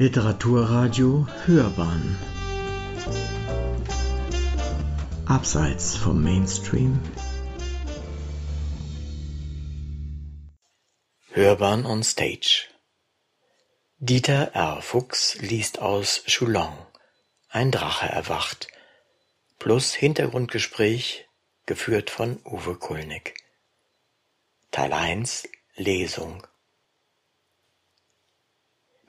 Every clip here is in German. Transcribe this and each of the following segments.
Literaturradio Hörbahn. Abseits vom Mainstream. Hörbahn on Stage. Dieter R. Fuchs liest aus Choulong Ein Drache erwacht. Plus Hintergrundgespräch geführt von Uwe Kulnig Teil 1 Lesung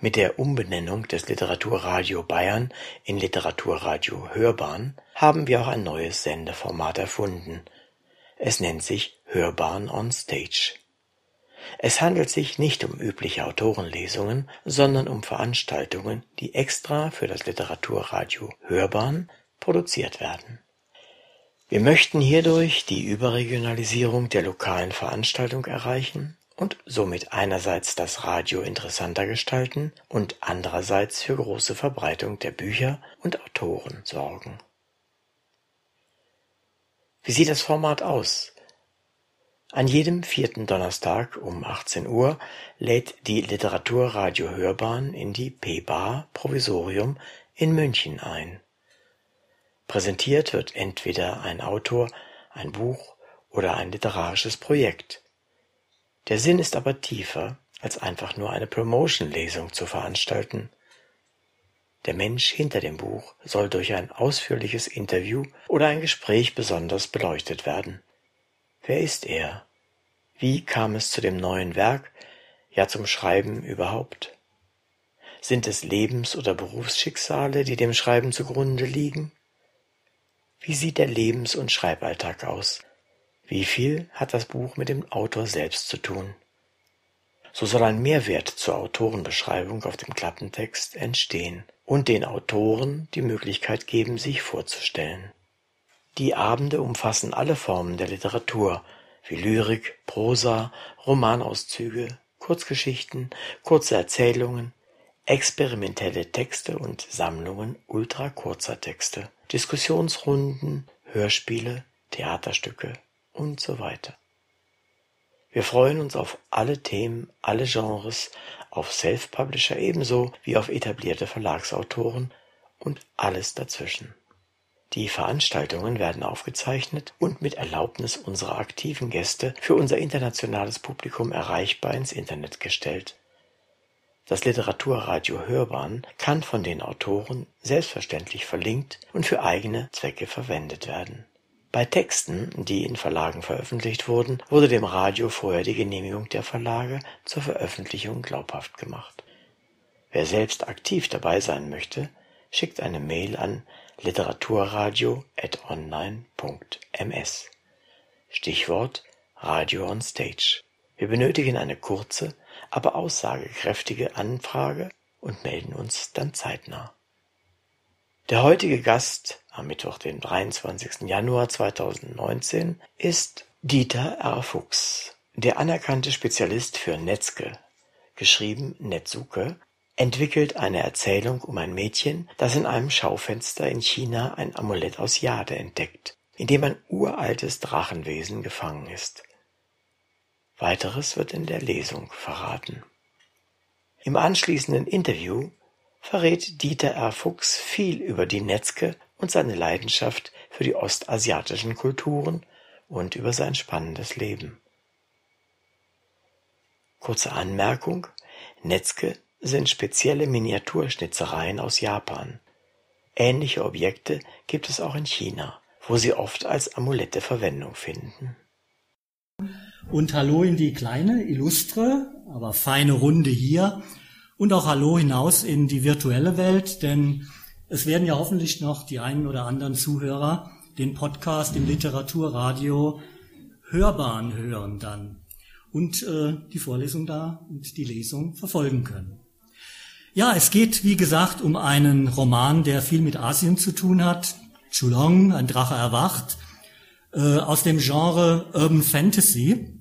mit der Umbenennung des Literaturradio Bayern in Literaturradio Hörbahn haben wir auch ein neues Sendeformat erfunden. Es nennt sich Hörbahn on Stage. Es handelt sich nicht um übliche Autorenlesungen, sondern um Veranstaltungen, die extra für das Literaturradio Hörbahn produziert werden. Wir möchten hierdurch die Überregionalisierung der lokalen Veranstaltung erreichen und somit einerseits das Radio interessanter gestalten und andererseits für große Verbreitung der Bücher und Autoren sorgen. Wie sieht das Format aus? An jedem vierten Donnerstag um 18 Uhr lädt die Literaturradio Hörbahn in die P-Bar Provisorium in München ein. Präsentiert wird entweder ein Autor, ein Buch oder ein literarisches Projekt. Der Sinn ist aber tiefer, als einfach nur eine Promotion-Lesung zu veranstalten. Der Mensch hinter dem Buch soll durch ein ausführliches Interview oder ein Gespräch besonders beleuchtet werden. Wer ist er? Wie kam es zu dem neuen Werk, ja zum Schreiben überhaupt? Sind es Lebens- oder Berufsschicksale, die dem Schreiben zugrunde liegen? Wie sieht der Lebens- und Schreiballtag aus? Wie viel hat das Buch mit dem Autor selbst zu tun? So soll ein Mehrwert zur Autorenbeschreibung auf dem Klappentext entstehen und den Autoren die Möglichkeit geben, sich vorzustellen. Die Abende umfassen alle Formen der Literatur, wie Lyrik, Prosa, Romanauszüge, Kurzgeschichten, kurze Erzählungen, experimentelle Texte und Sammlungen ultrakurzer Texte, Diskussionsrunden, Hörspiele, Theaterstücke und so weiter. Wir freuen uns auf alle Themen, alle Genres, auf Self-Publisher ebenso wie auf etablierte Verlagsautoren und alles dazwischen. Die Veranstaltungen werden aufgezeichnet und mit Erlaubnis unserer aktiven Gäste für unser internationales Publikum erreichbar ins Internet gestellt. Das Literaturradio Hörbahn kann von den Autoren selbstverständlich verlinkt und für eigene Zwecke verwendet werden bei Texten, die in Verlagen veröffentlicht wurden, wurde dem Radio vorher die Genehmigung der Verlage zur Veröffentlichung glaubhaft gemacht. Wer selbst aktiv dabei sein möchte, schickt eine Mail an literaturradio@online.ms. Stichwort Radio on Stage. Wir benötigen eine kurze, aber aussagekräftige Anfrage und melden uns dann zeitnah. Der heutige Gast am Mittwoch, den 23. Januar 2019, ist Dieter R. Fuchs, der anerkannte Spezialist für Netzke, geschrieben Netsuke, entwickelt eine Erzählung um ein Mädchen, das in einem Schaufenster in China ein Amulett aus Jade entdeckt, in dem ein uraltes Drachenwesen gefangen ist. Weiteres wird in der Lesung verraten. Im anschließenden Interview verrät Dieter R. Fuchs viel über die Netzke und seine Leidenschaft für die ostasiatischen Kulturen und über sein spannendes Leben. Kurze Anmerkung: Netzke sind spezielle Miniaturschnitzereien aus Japan. Ähnliche Objekte gibt es auch in China, wo sie oft als Amulette Verwendung finden. Und hallo in die kleine, illustre, aber feine Runde hier und auch Hallo hinaus in die virtuelle Welt, denn es werden ja hoffentlich noch die einen oder anderen Zuhörer den Podcast im Literaturradio Hörbahn hören dann und äh, die Vorlesung da und die Lesung verfolgen können. Ja, es geht, wie gesagt, um einen Roman, der viel mit Asien zu tun hat. Chulong, ein Drache erwacht, äh, aus dem Genre Urban Fantasy.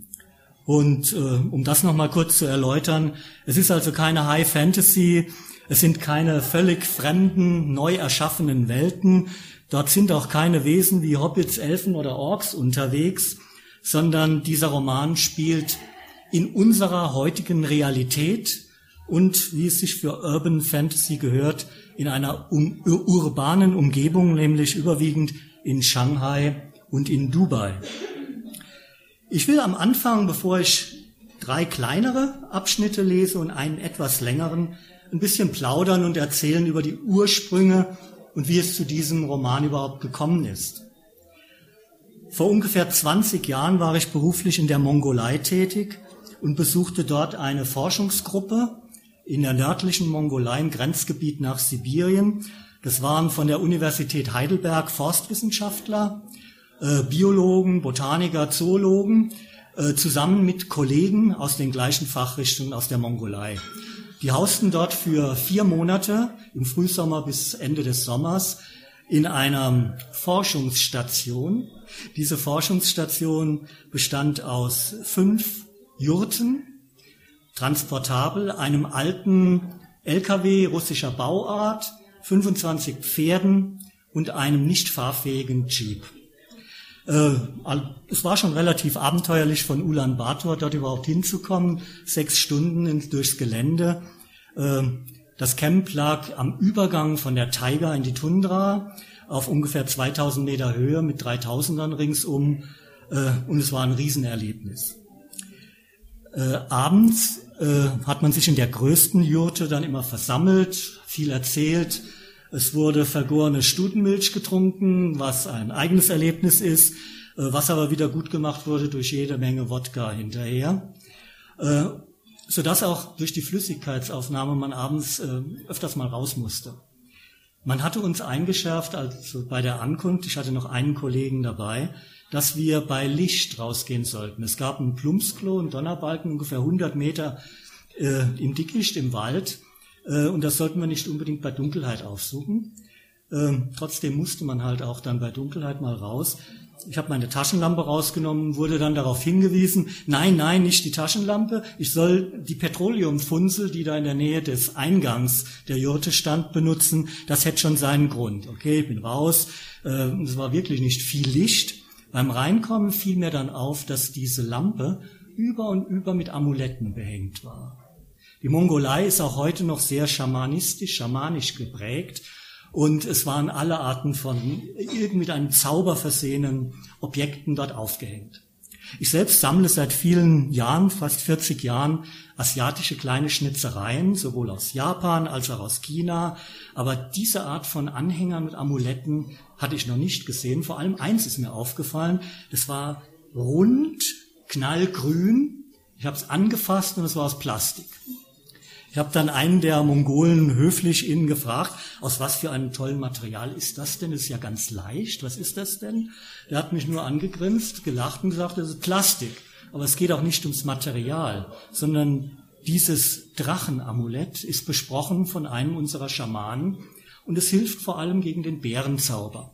Und äh, um das nochmal kurz zu erläutern, es ist also keine High Fantasy, es sind keine völlig fremden, neu erschaffenen Welten, dort sind auch keine Wesen wie Hobbits, Elfen oder Orks unterwegs, sondern dieser Roman spielt in unserer heutigen Realität und, wie es sich für Urban Fantasy gehört, in einer um, urbanen Umgebung, nämlich überwiegend in Shanghai und in Dubai. Ich will am Anfang, bevor ich drei kleinere Abschnitte lese und einen etwas längeren, ein bisschen plaudern und erzählen über die Ursprünge und wie es zu diesem Roman überhaupt gekommen ist. Vor ungefähr 20 Jahren war ich beruflich in der Mongolei tätig und besuchte dort eine Forschungsgruppe in der nördlichen Mongolei im Grenzgebiet nach Sibirien. Das waren von der Universität Heidelberg Forstwissenschaftler, äh, Biologen, Botaniker, Zoologen, äh, zusammen mit Kollegen aus den gleichen Fachrichtungen aus der Mongolei. Die hausten dort für vier Monate im Frühsommer bis Ende des Sommers in einer Forschungsstation. Diese Forschungsstation bestand aus fünf Jurten, transportabel, einem alten LKW russischer Bauart, 25 Pferden und einem nicht fahrfähigen Jeep. Äh, es war schon relativ abenteuerlich von Ulan Bator dort überhaupt hinzukommen, sechs Stunden durchs Gelände. Äh, das Camp lag am Übergang von der Taiga in die Tundra auf ungefähr 2000 Meter Höhe mit 3000ern ringsum äh, und es war ein Riesenerlebnis. Äh, abends hat man sich in der größten Jurte dann immer versammelt, viel erzählt. Es wurde vergorene Stutenmilch getrunken, was ein eigenes Erlebnis ist, äh, was aber wieder gut gemacht wurde durch jede Menge Wodka hinterher. Äh, sodass auch durch die Flüssigkeitsaufnahme man abends äh, öfters mal raus musste. Man hatte uns eingeschärft, also bei der Ankunft, ich hatte noch einen Kollegen dabei, dass wir bei Licht rausgehen sollten. Es gab ein Plumpsklo, ein Donnerbalken, ungefähr 100 Meter äh, im Dickicht, im Wald. Äh, und das sollten wir nicht unbedingt bei Dunkelheit aufsuchen. Ähm, trotzdem musste man halt auch dann bei Dunkelheit mal raus. Ich habe meine Taschenlampe rausgenommen, wurde dann darauf hingewiesen, nein, nein, nicht die Taschenlampe, ich soll die Petroleumfunzel, die da in der Nähe des Eingangs der Jurte stand, benutzen. Das hätte schon seinen Grund. Okay, ich bin raus. Äh, es war wirklich nicht viel Licht. Beim Reinkommen fiel mir dann auf, dass diese Lampe über und über mit Amuletten behängt war. Die Mongolei ist auch heute noch sehr schamanistisch, schamanisch geprägt und es waren alle Arten von mit einem Zauber versehenen Objekten dort aufgehängt. Ich selbst sammle seit vielen Jahren, fast 40 Jahren, asiatische kleine Schnitzereien, sowohl aus Japan als auch aus China. Aber diese Art von Anhängern mit Amuletten hatte ich noch nicht gesehen. Vor allem eins ist mir aufgefallen. Das war rund, knallgrün. Ich habe es angefasst und es war aus Plastik. Ich habe dann einen der Mongolen höflich innen gefragt, aus was für einem tollen Material ist das denn? Ist ja ganz leicht. Was ist das denn? Der hat mich nur angegrinst, gelacht und gesagt, das ist Plastik. Aber es geht auch nicht ums Material, sondern dieses Drachenamulett ist besprochen von einem unserer Schamanen und es hilft vor allem gegen den Bärenzauber.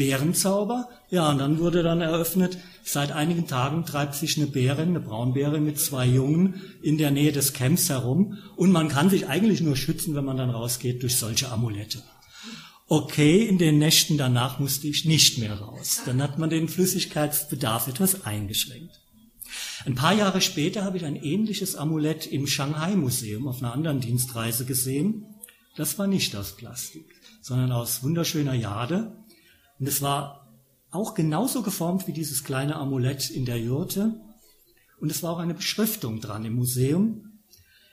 Bärenzauber. Ja, und dann wurde dann eröffnet, seit einigen Tagen treibt sich eine Bärin, eine Braunbärin mit zwei Jungen in der Nähe des Camps herum und man kann sich eigentlich nur schützen, wenn man dann rausgeht durch solche Amulette. Okay, in den Nächten danach musste ich nicht mehr raus. Dann hat man den Flüssigkeitsbedarf etwas eingeschränkt. Ein paar Jahre später habe ich ein ähnliches Amulett im Shanghai Museum auf einer anderen Dienstreise gesehen. Das war nicht aus Plastik, sondern aus wunderschöner Jade und es war auch genauso geformt wie dieses kleine Amulett in der Jurte. Und es war auch eine Beschriftung dran im Museum.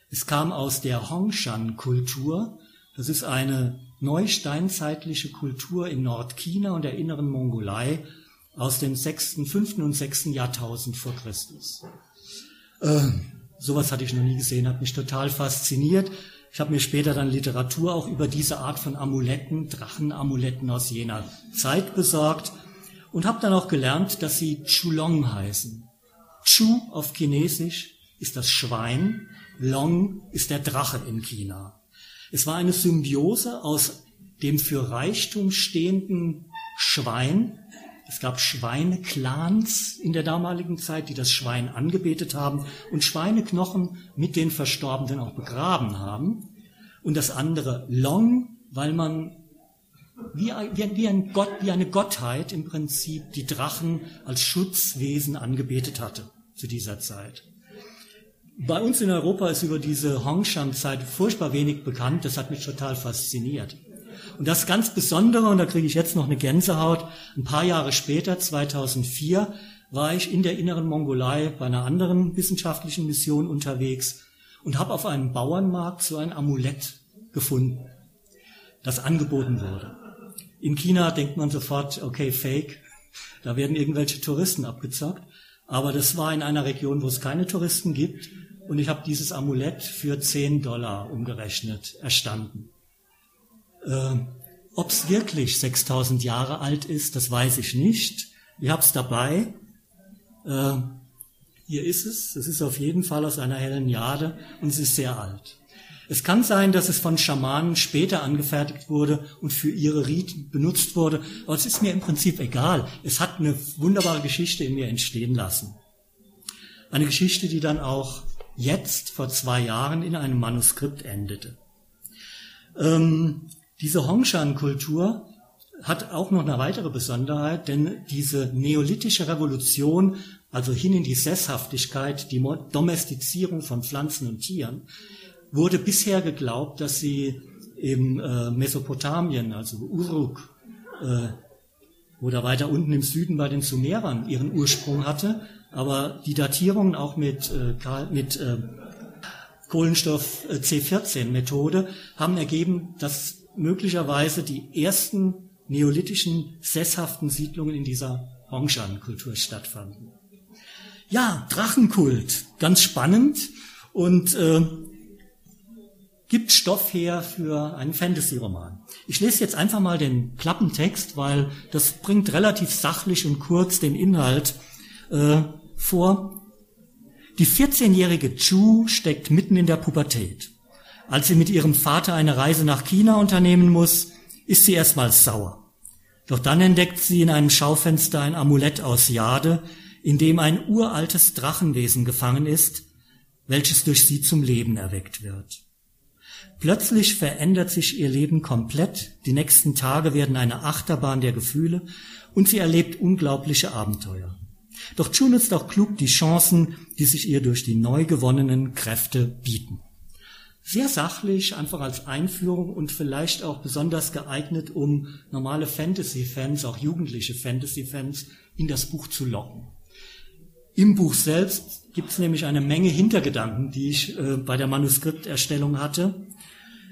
Es kam aus der Hongshan-Kultur. Das ist eine neusteinzeitliche Kultur in Nordchina und der inneren Mongolei aus dem sechsten, fünften und sechsten Jahrtausend vor Christus. Äh, sowas hatte ich noch nie gesehen, hat mich total fasziniert. Ich habe mir später dann Literatur auch über diese Art von Amuletten, Drachenamuletten aus jener Zeit besorgt und habe dann auch gelernt, dass sie Chulong heißen. Chu auf Chinesisch ist das Schwein, Long ist der Drache in China. Es war eine Symbiose aus dem für Reichtum stehenden Schwein. Es gab Schweineclans in der damaligen Zeit, die das Schwein angebetet haben und Schweineknochen mit den Verstorbenen auch begraben haben. Und das andere Long, weil man wie, ein Gott, wie eine Gottheit im Prinzip die Drachen als Schutzwesen angebetet hatte zu dieser Zeit. Bei uns in Europa ist über diese Hongshan-Zeit furchtbar wenig bekannt. Das hat mich total fasziniert. Und das ganz Besondere, und da kriege ich jetzt noch eine Gänsehaut, ein paar Jahre später, 2004, war ich in der inneren Mongolei bei einer anderen wissenschaftlichen Mission unterwegs und habe auf einem Bauernmarkt so ein Amulett gefunden, das angeboten wurde. In China denkt man sofort, okay, fake, da werden irgendwelche Touristen abgezockt. Aber das war in einer Region, wo es keine Touristen gibt. Und ich habe dieses Amulett für 10 Dollar umgerechnet erstanden. Äh, Ob es wirklich 6000 Jahre alt ist, das weiß ich nicht. Ich habe es dabei. Äh, hier ist es. Es ist auf jeden Fall aus einer hellen Jade und es ist sehr alt. Es kann sein, dass es von Schamanen später angefertigt wurde und für ihre Riten benutzt wurde, aber es ist mir im Prinzip egal. Es hat eine wunderbare Geschichte in mir entstehen lassen. Eine Geschichte, die dann auch jetzt vor zwei Jahren in einem Manuskript endete. Ähm, diese Hongshan-Kultur hat auch noch eine weitere Besonderheit, denn diese neolithische Revolution, also hin in die Sesshaftigkeit, die Domestizierung von Pflanzen und Tieren, wurde bisher geglaubt, dass sie im äh, Mesopotamien, also Uruk, äh, oder weiter unten im Süden bei den Sumerern ihren Ursprung hatte. Aber die Datierungen auch mit, äh, mit äh, Kohlenstoff äh, C14-Methode haben ergeben, dass möglicherweise die ersten neolithischen sesshaften Siedlungen in dieser Hongshan-Kultur stattfanden. Ja, Drachenkult, ganz spannend und äh, gibt Stoff her für einen Fantasy-Roman. Ich lese jetzt einfach mal den Klappentext, weil das bringt relativ sachlich und kurz den Inhalt äh, vor. Die 14-jährige Chu steckt mitten in der Pubertät. Als sie mit ihrem Vater eine Reise nach China unternehmen muss, ist sie erstmal sauer. Doch dann entdeckt sie in einem Schaufenster ein Amulett aus Jade, in dem ein uraltes Drachenwesen gefangen ist, welches durch sie zum Leben erweckt wird. Plötzlich verändert sich ihr Leben komplett, die nächsten Tage werden eine Achterbahn der Gefühle und sie erlebt unglaubliche Abenteuer. Doch Chu nutzt auch klug die Chancen, die sich ihr durch die neu gewonnenen Kräfte bieten. Sehr sachlich, einfach als Einführung und vielleicht auch besonders geeignet, um normale Fantasy-Fans, auch jugendliche Fantasy-Fans, in das Buch zu locken. Im Buch selbst gibt es nämlich eine Menge Hintergedanken, die ich äh, bei der Manuskripterstellung hatte.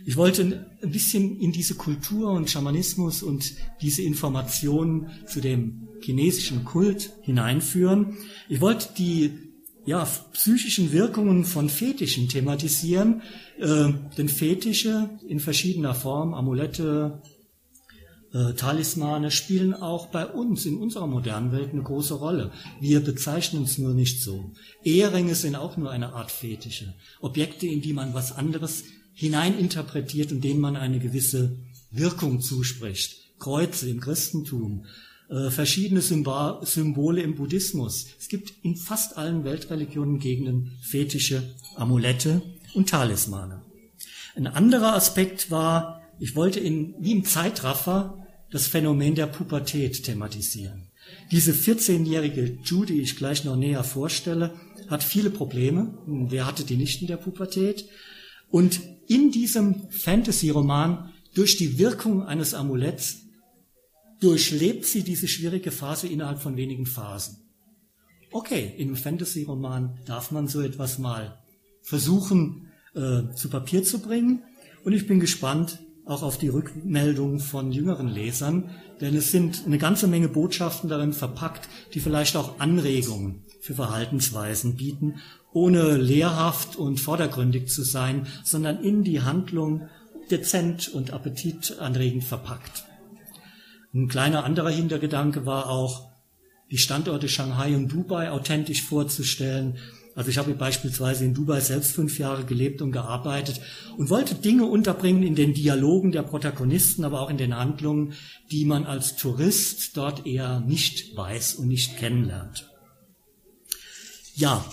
Ich wollte ein bisschen in diese Kultur und Schamanismus und diese Informationen zu dem chinesischen Kult hineinführen. Ich wollte die ja, psychischen Wirkungen von Fetischen thematisieren, äh, denn Fetische in verschiedener Form, Amulette, äh, Talismane spielen auch bei uns in unserer modernen Welt eine große Rolle. Wir bezeichnen es nur nicht so. Eheringe sind auch nur eine Art Fetische. Objekte, in die man was anderes hineininterpretiert und denen man eine gewisse Wirkung zuspricht. Kreuze im Christentum, äh, verschiedene Symbole im Buddhismus. Es gibt in fast allen Weltreligionen Gegenden fetische Amulette und Talismane. Ein anderer Aspekt war, ich wollte in, wie im Zeitraffer das Phänomen der Pubertät thematisieren. Diese 14-jährige Ju, die ich gleich noch näher vorstelle, hat viele Probleme. Wer hatte die nicht in der Pubertät? Und in diesem Fantasy-Roman durch die Wirkung eines Amuletts durchlebt sie diese schwierige Phase innerhalb von wenigen Phasen. Okay, im Fantasy-Roman darf man so etwas mal versuchen äh, zu Papier zu bringen. Und ich bin gespannt auch auf die Rückmeldung von jüngeren Lesern, denn es sind eine ganze Menge Botschaften darin verpackt, die vielleicht auch Anregungen für Verhaltensweisen bieten ohne lehrhaft und vordergründig zu sein, sondern in die Handlung dezent und appetitanregend verpackt. Ein kleiner anderer Hintergedanke war auch, die Standorte Shanghai und Dubai authentisch vorzustellen. Also ich habe beispielsweise in Dubai selbst fünf Jahre gelebt und gearbeitet und wollte Dinge unterbringen in den Dialogen der Protagonisten, aber auch in den Handlungen, die man als Tourist dort eher nicht weiß und nicht kennenlernt. Ja,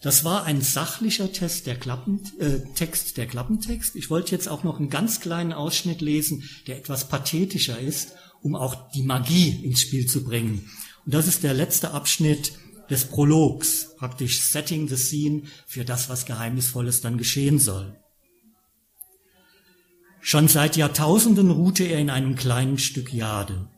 das war ein sachlicher Test der Klappen, äh, Text der Klappentext. Ich wollte jetzt auch noch einen ganz kleinen Ausschnitt lesen, der etwas pathetischer ist, um auch die Magie ins Spiel zu bringen. Und das ist der letzte Abschnitt des Prologs, praktisch setting the scene für das, was Geheimnisvolles dann geschehen soll. Schon seit Jahrtausenden ruhte er in einem kleinen Stück Jade.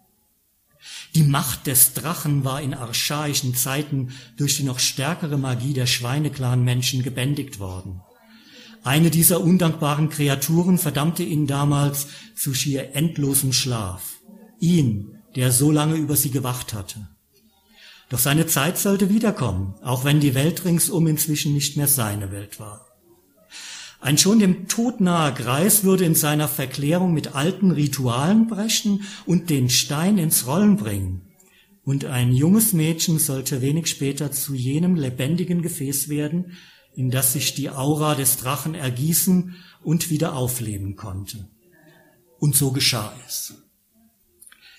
Die Macht des Drachen war in archaischen Zeiten durch die noch stärkere Magie der Schweineclan-Menschen gebändigt worden. Eine dieser undankbaren Kreaturen verdammte ihn damals zu schier endlosem Schlaf. Ihn, der so lange über sie gewacht hatte. Doch seine Zeit sollte wiederkommen, auch wenn die Welt ringsum inzwischen nicht mehr seine Welt war. Ein schon dem Tod nahe Greis würde in seiner Verklärung mit alten Ritualen brechen und den Stein ins Rollen bringen. Und ein junges Mädchen sollte wenig später zu jenem lebendigen Gefäß werden, in das sich die Aura des Drachen ergießen und wieder aufleben konnte. Und so geschah es.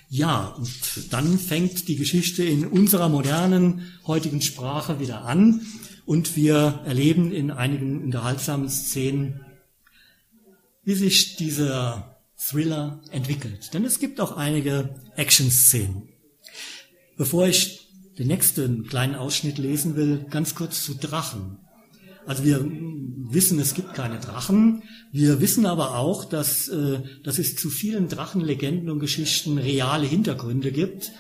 Ja, und dann fängt die Geschichte in unserer modernen heutigen Sprache wieder an und wir erleben in einigen unterhaltsamen Szenen, wie sich dieser Thriller entwickelt. Denn es gibt auch einige Action-Szenen. Bevor ich den nächsten kleinen Ausschnitt lesen will, ganz kurz zu Drachen. Also wir wissen, es gibt keine Drachen. Wir wissen aber auch, dass, äh, dass es zu vielen Drachenlegenden und Geschichten reale Hintergründe gibt.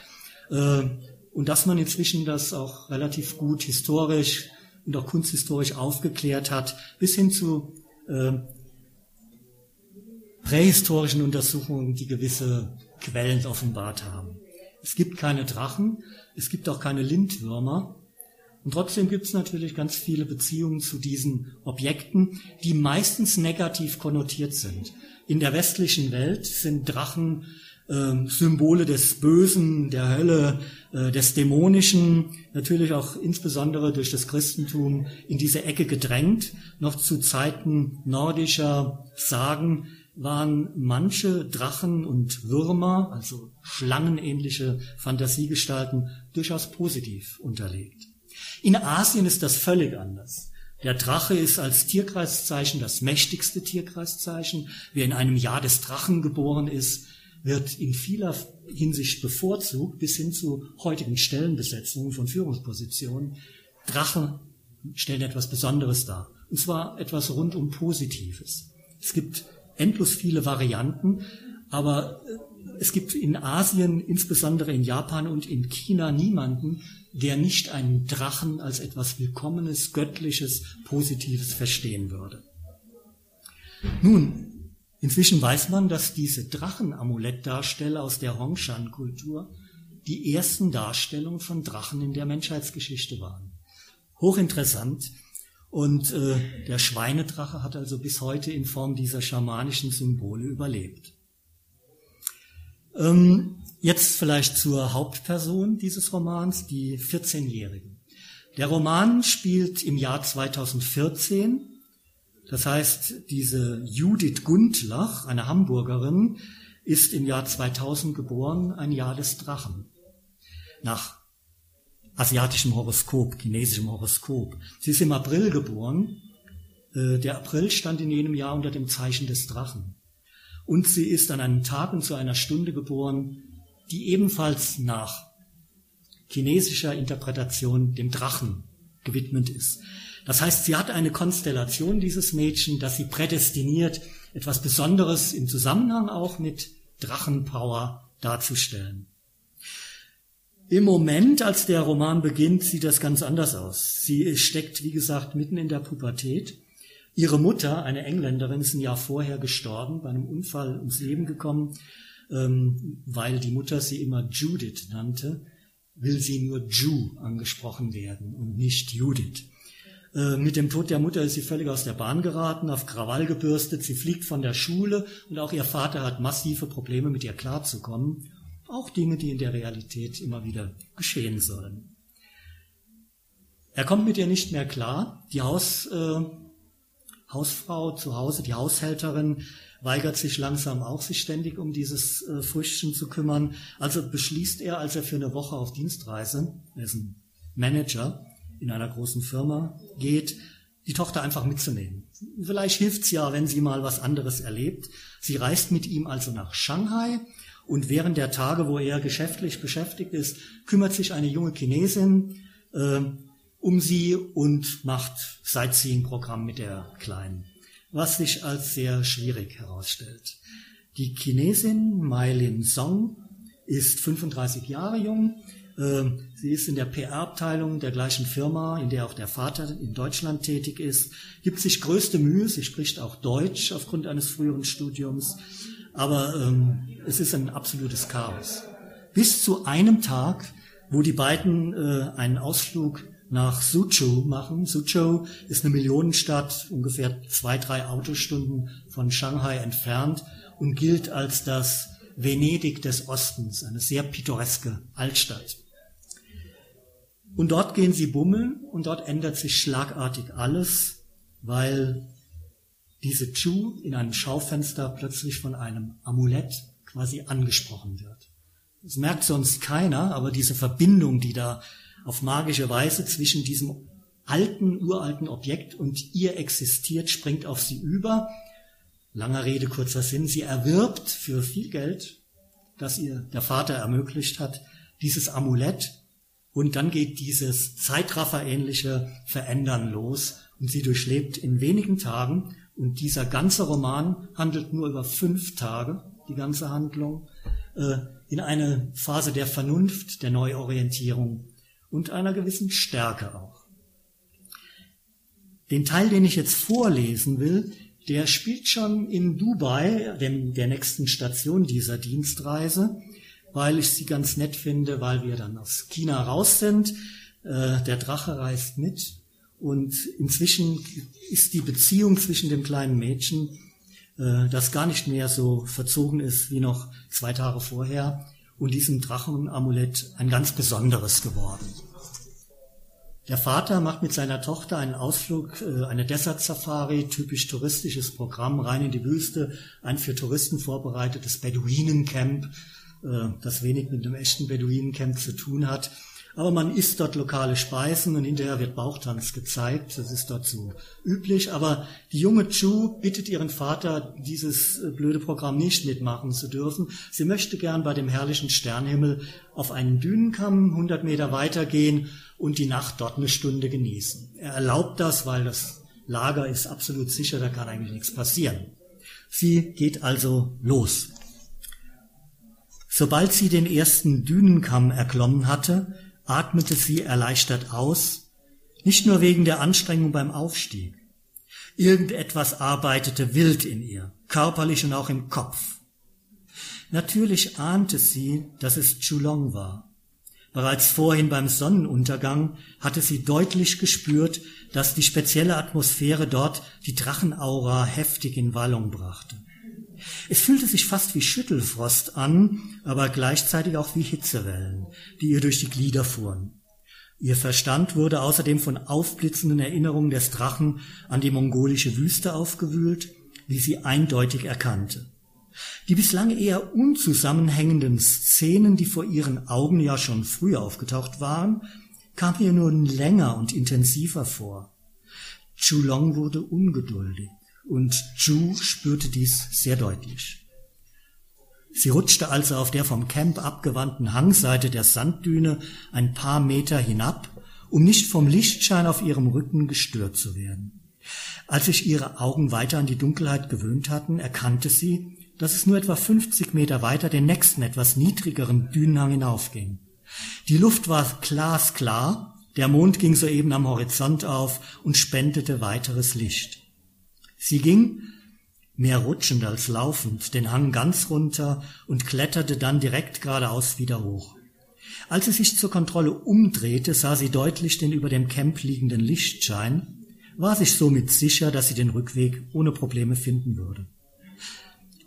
Äh, und dass man inzwischen das auch relativ gut historisch und auch kunsthistorisch aufgeklärt hat, bis hin zu äh, prähistorischen Untersuchungen, die gewisse Quellen offenbart haben. Es gibt keine Drachen, es gibt auch keine Lindwürmer, und trotzdem gibt es natürlich ganz viele Beziehungen zu diesen Objekten, die meistens negativ konnotiert sind. In der westlichen Welt sind Drachen äh, Symbole des Bösen, der Hölle, äh, des Dämonischen, natürlich auch insbesondere durch das Christentum in diese Ecke gedrängt. Noch zu Zeiten nordischer Sagen waren manche Drachen und Würmer, also schlangenähnliche Fantasiegestalten, durchaus positiv unterlegt. In Asien ist das völlig anders. Der Drache ist als Tierkreiszeichen das mächtigste Tierkreiszeichen. Wer in einem Jahr des Drachen geboren ist, wird in vieler Hinsicht bevorzugt, bis hin zu heutigen Stellenbesetzungen von Führungspositionen. Drachen stellen etwas Besonderes dar. Und zwar etwas rundum Positives. Es gibt endlos viele Varianten, aber es gibt in Asien, insbesondere in Japan und in China, niemanden, der nicht einen Drachen als etwas Willkommenes, Göttliches, Positives verstehen würde. Nun, inzwischen weiß man, dass diese Drachenamulettdarsteller aus der Hongshan-Kultur die ersten Darstellungen von Drachen in der Menschheitsgeschichte waren. Hochinteressant. Und äh, der Schweinedrache hat also bis heute in Form dieser schamanischen Symbole überlebt. Ähm, Jetzt vielleicht zur Hauptperson dieses Romans, die 14-Jährige. Der Roman spielt im Jahr 2014. Das heißt, diese Judith Gundlach, eine Hamburgerin, ist im Jahr 2000 geboren, ein Jahr des Drachen. Nach asiatischem Horoskop, chinesischem Horoskop. Sie ist im April geboren. Äh, der April stand in jenem Jahr unter dem Zeichen des Drachen. Und sie ist an einem Tag und zu einer Stunde geboren, die ebenfalls nach chinesischer Interpretation dem Drachen gewidmet ist. Das heißt, sie hat eine Konstellation, dieses Mädchen, dass sie prädestiniert, etwas Besonderes im Zusammenhang auch mit Drachenpower darzustellen. Im Moment, als der Roman beginnt, sieht das ganz anders aus. Sie steckt, wie gesagt, mitten in der Pubertät. Ihre Mutter, eine Engländerin, ist ein Jahr vorher gestorben, bei einem Unfall ums Leben gekommen ähm, weil die Mutter sie immer Judith nannte, will sie nur Ju angesprochen werden und nicht Judith. Äh, mit dem Tod der Mutter ist sie völlig aus der Bahn geraten, auf Krawall gebürstet, sie fliegt von der Schule und auch ihr Vater hat massive Probleme, mit ihr klarzukommen. Auch Dinge, die in der Realität immer wieder geschehen sollen. Er kommt mit ihr nicht mehr klar. Die Haus, äh, Hausfrau zu Hause, die Haushälterin, weigert sich langsam auch, sich ständig um dieses äh, Früchtchen zu kümmern. Also beschließt er, als er für eine Woche auf Dienstreise, er ist ein Manager in einer großen Firma, geht, die Tochter einfach mitzunehmen. Vielleicht hilft's ja, wenn sie mal was anderes erlebt. Sie reist mit ihm also nach Shanghai und während der Tage, wo er geschäftlich beschäftigt ist, kümmert sich eine junge Chinesin äh, um sie und macht Sightseeing-Programm mit der Kleinen, was sich als sehr schwierig herausstellt. Die Chinesin Mai Lin Song ist 35 Jahre jung. Ähm, sie ist in der PR-Abteilung der gleichen Firma, in der auch der Vater in Deutschland tätig ist, gibt sich größte Mühe. Sie spricht auch Deutsch aufgrund eines früheren Studiums. Aber ähm, es ist ein absolutes Chaos. Bis zu einem Tag, wo die beiden äh, einen Ausflug nach Suzhou machen. Suzhou ist eine Millionenstadt, ungefähr zwei, drei Autostunden von Shanghai entfernt und gilt als das Venedig des Ostens, eine sehr pittoreske Altstadt. Und dort gehen sie bummeln und dort ändert sich schlagartig alles, weil diese Chu in einem Schaufenster plötzlich von einem Amulett quasi angesprochen wird. Das merkt sonst keiner, aber diese Verbindung, die da auf magische Weise zwischen diesem alten, uralten Objekt und ihr existiert, springt auf sie über Langer Rede, kurzer Sinn. Sie erwirbt für viel Geld, das ihr der Vater ermöglicht hat, dieses Amulett. Und dann geht dieses Zeitraffer-ähnliche Verändern los und sie durchlebt in wenigen Tagen. Und dieser ganze Roman handelt nur über fünf Tage, die ganze Handlung, äh, in eine Phase der Vernunft, der Neuorientierung und einer gewissen Stärke auch. Den Teil, den ich jetzt vorlesen will, der spielt schon in Dubai, dem, der nächsten Station dieser Dienstreise, weil ich sie ganz nett finde, weil wir dann aus China raus sind. Äh, der Drache reist mit und inzwischen ist die Beziehung zwischen dem kleinen Mädchen, äh, das gar nicht mehr so verzogen ist wie noch zwei Tage vorher, und diesem Drachenamulett ein ganz besonderes geworden. Der Vater macht mit seiner Tochter einen Ausflug, äh, eine Desert Safari, typisch touristisches Programm, rein in die Wüste, ein für Touristen vorbereitetes Beduinencamp, das wenig mit einem echten Beduinencamp zu tun hat. Aber man isst dort lokale Speisen und hinterher wird Bauchtanz gezeigt. Das ist dort so üblich. Aber die junge Chu bittet ihren Vater, dieses äh, blöde Programm nicht mitmachen zu dürfen. Sie möchte gern bei dem herrlichen Sternhimmel auf einen Dünenkamm 100 Meter weitergehen und die Nacht dort eine Stunde genießen. Er erlaubt das, weil das Lager ist absolut sicher, da kann eigentlich nichts passieren. Sie geht also los. Sobald sie den ersten Dünenkamm erklommen hatte, atmete sie erleichtert aus, nicht nur wegen der Anstrengung beim Aufstieg. Irgendetwas arbeitete wild in ihr, körperlich und auch im Kopf. Natürlich ahnte sie, dass es Chulong war. Bereits vorhin beim Sonnenuntergang hatte sie deutlich gespürt, dass die spezielle Atmosphäre dort die Drachenaura heftig in Wallung brachte. Es fühlte sich fast wie Schüttelfrost an, aber gleichzeitig auch wie Hitzewellen, die ihr durch die Glieder fuhren. Ihr Verstand wurde außerdem von aufblitzenden Erinnerungen des Drachen an die mongolische Wüste aufgewühlt, wie sie eindeutig erkannte. Die bislang eher unzusammenhängenden Szenen, die vor ihren Augen ja schon früher aufgetaucht waren, kamen ihr nun länger und intensiver vor. Chulong wurde ungeduldig und Ju spürte dies sehr deutlich. Sie rutschte also auf der vom Camp abgewandten Hangseite der Sanddüne ein paar Meter hinab, um nicht vom Lichtschein auf ihrem Rücken gestört zu werden. Als sich ihre Augen weiter an die Dunkelheit gewöhnt hatten, erkannte sie, dass es nur etwa 50 Meter weiter den nächsten etwas niedrigeren Dünenhang hinaufging. Die Luft war glasklar, der Mond ging soeben am Horizont auf und spendete weiteres Licht. Sie ging, mehr rutschend als laufend, den Hang ganz runter und kletterte dann direkt geradeaus wieder hoch. Als sie sich zur Kontrolle umdrehte, sah sie deutlich den über dem Camp liegenden Lichtschein, war sich somit sicher, dass sie den Rückweg ohne Probleme finden würde.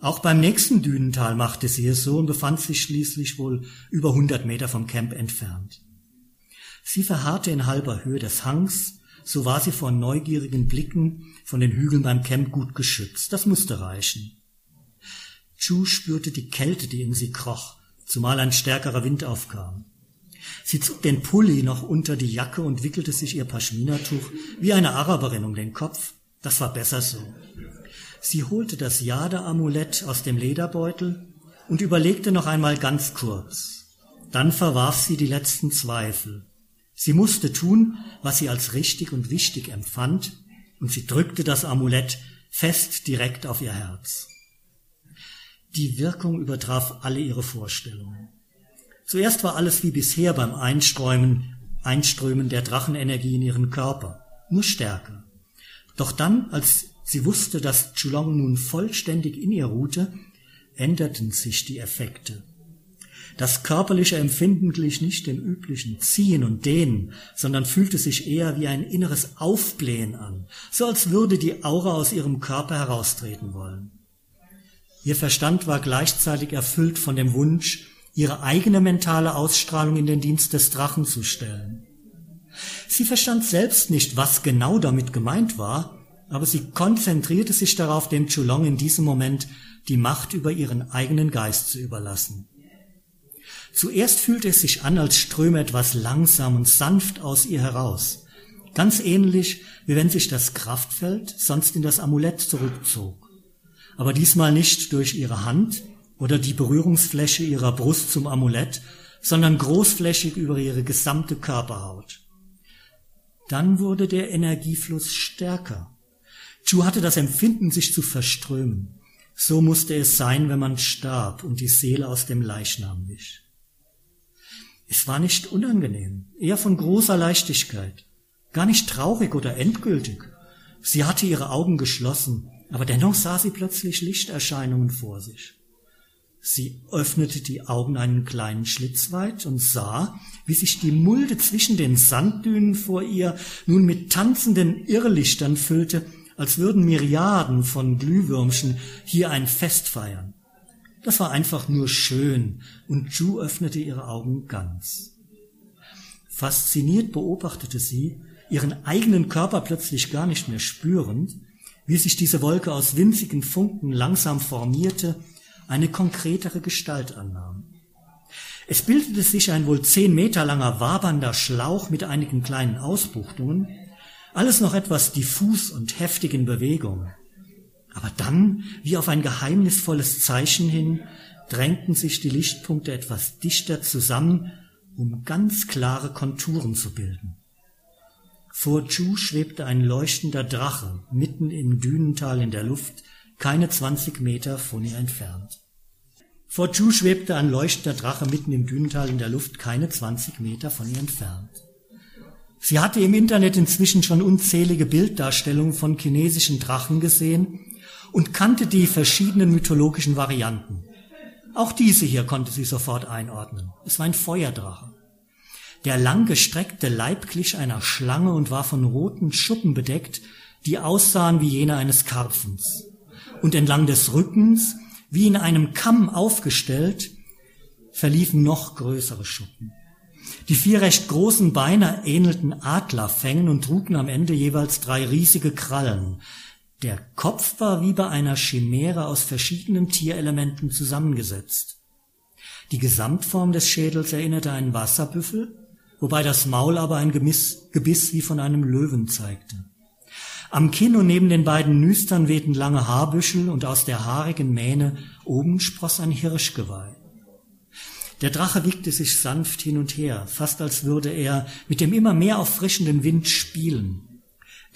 Auch beim nächsten Dünental machte sie es so und befand sich schließlich wohl über 100 Meter vom Camp entfernt. Sie verharrte in halber Höhe des Hangs, so war sie vor neugierigen Blicken von den Hügeln beim Camp gut geschützt. Das musste reichen. Chu spürte die Kälte, die in sie kroch, zumal ein stärkerer Wind aufkam. Sie zog den Pulli noch unter die Jacke und wickelte sich ihr Paschminatuch wie eine Araberin um den Kopf. Das war besser so. Sie holte das Jade-Amulett aus dem Lederbeutel und überlegte noch einmal ganz kurz. Dann verwarf sie die letzten Zweifel. Sie musste tun, was sie als richtig und wichtig empfand, und sie drückte das Amulett fest direkt auf ihr Herz. Die Wirkung übertraf alle ihre Vorstellungen. Zuerst war alles wie bisher beim Einströmen, Einströmen der Drachenenergie in ihren Körper, nur stärker. Doch dann, als sie wusste, dass Chulong nun vollständig in ihr ruhte, änderten sich die Effekte. Das körperliche Empfinden glich nicht dem üblichen Ziehen und Dehnen, sondern fühlte sich eher wie ein inneres Aufblähen an, so als würde die Aura aus ihrem Körper heraustreten wollen. Ihr Verstand war gleichzeitig erfüllt von dem Wunsch, ihre eigene mentale Ausstrahlung in den Dienst des Drachen zu stellen. Sie verstand selbst nicht, was genau damit gemeint war, aber sie konzentrierte sich darauf, dem Chulong in diesem Moment die Macht über ihren eigenen Geist zu überlassen. Zuerst fühlte es sich an, als ströme etwas langsam und sanft aus ihr heraus, ganz ähnlich wie wenn sich das Kraftfeld sonst in das Amulett zurückzog, aber diesmal nicht durch ihre Hand oder die Berührungsfläche ihrer Brust zum Amulett, sondern großflächig über ihre gesamte Körperhaut. Dann wurde der Energiefluss stärker. Chu hatte das Empfinden, sich zu verströmen. So musste es sein, wenn man starb und die Seele aus dem Leichnam wich. Es war nicht unangenehm, eher von großer Leichtigkeit, gar nicht traurig oder endgültig. Sie hatte ihre Augen geschlossen, aber dennoch sah sie plötzlich Lichterscheinungen vor sich. Sie öffnete die Augen einen kleinen Schlitz weit und sah, wie sich die Mulde zwischen den Sanddünen vor ihr nun mit tanzenden Irrlichtern füllte, als würden Myriaden von Glühwürmchen hier ein Fest feiern. Das war einfach nur schön, und Ju öffnete ihre Augen ganz. Fasziniert beobachtete sie, ihren eigenen Körper plötzlich gar nicht mehr spürend, wie sich diese Wolke aus winzigen Funken langsam formierte, eine konkretere Gestalt annahm. Es bildete sich ein wohl zehn Meter langer wabernder Schlauch mit einigen kleinen Ausbuchtungen, alles noch etwas diffus und heftig in Bewegung. Aber dann, wie auf ein geheimnisvolles Zeichen hin, drängten sich die Lichtpunkte etwas dichter zusammen, um ganz klare Konturen zu bilden. Vor Chu schwebte ein leuchtender Drache mitten im Dünental in der Luft, keine zwanzig Meter von ihr entfernt. Vor Chu schwebte ein leuchtender Drache mitten im Dünental in der Luft, keine zwanzig Meter von ihr entfernt. Sie hatte im Internet inzwischen schon unzählige Bilddarstellungen von chinesischen Drachen gesehen und kannte die verschiedenen mythologischen Varianten. Auch diese hier konnte sie sofort einordnen. Es war ein Feuerdrache. Der langgestreckte Leib glich einer Schlange und war von roten Schuppen bedeckt, die aussahen wie jene eines Karpfens. Und entlang des Rückens, wie in einem Kamm aufgestellt, verliefen noch größere Schuppen. Die vier recht großen Beine ähnelten Adlerfängen und trugen am Ende jeweils drei riesige Krallen, der Kopf war wie bei einer Chimäre aus verschiedenen Tierelementen zusammengesetzt. Die Gesamtform des Schädels erinnerte einen Wasserbüffel, wobei das Maul aber ein Gebiss, Gebiss wie von einem Löwen zeigte. Am Kinn und neben den beiden Nüstern wehten lange Haarbüschel und aus der haarigen Mähne oben spross ein Hirschgeweih. Der Drache wiegte sich sanft hin und her, fast als würde er mit dem immer mehr auffrischenden Wind spielen.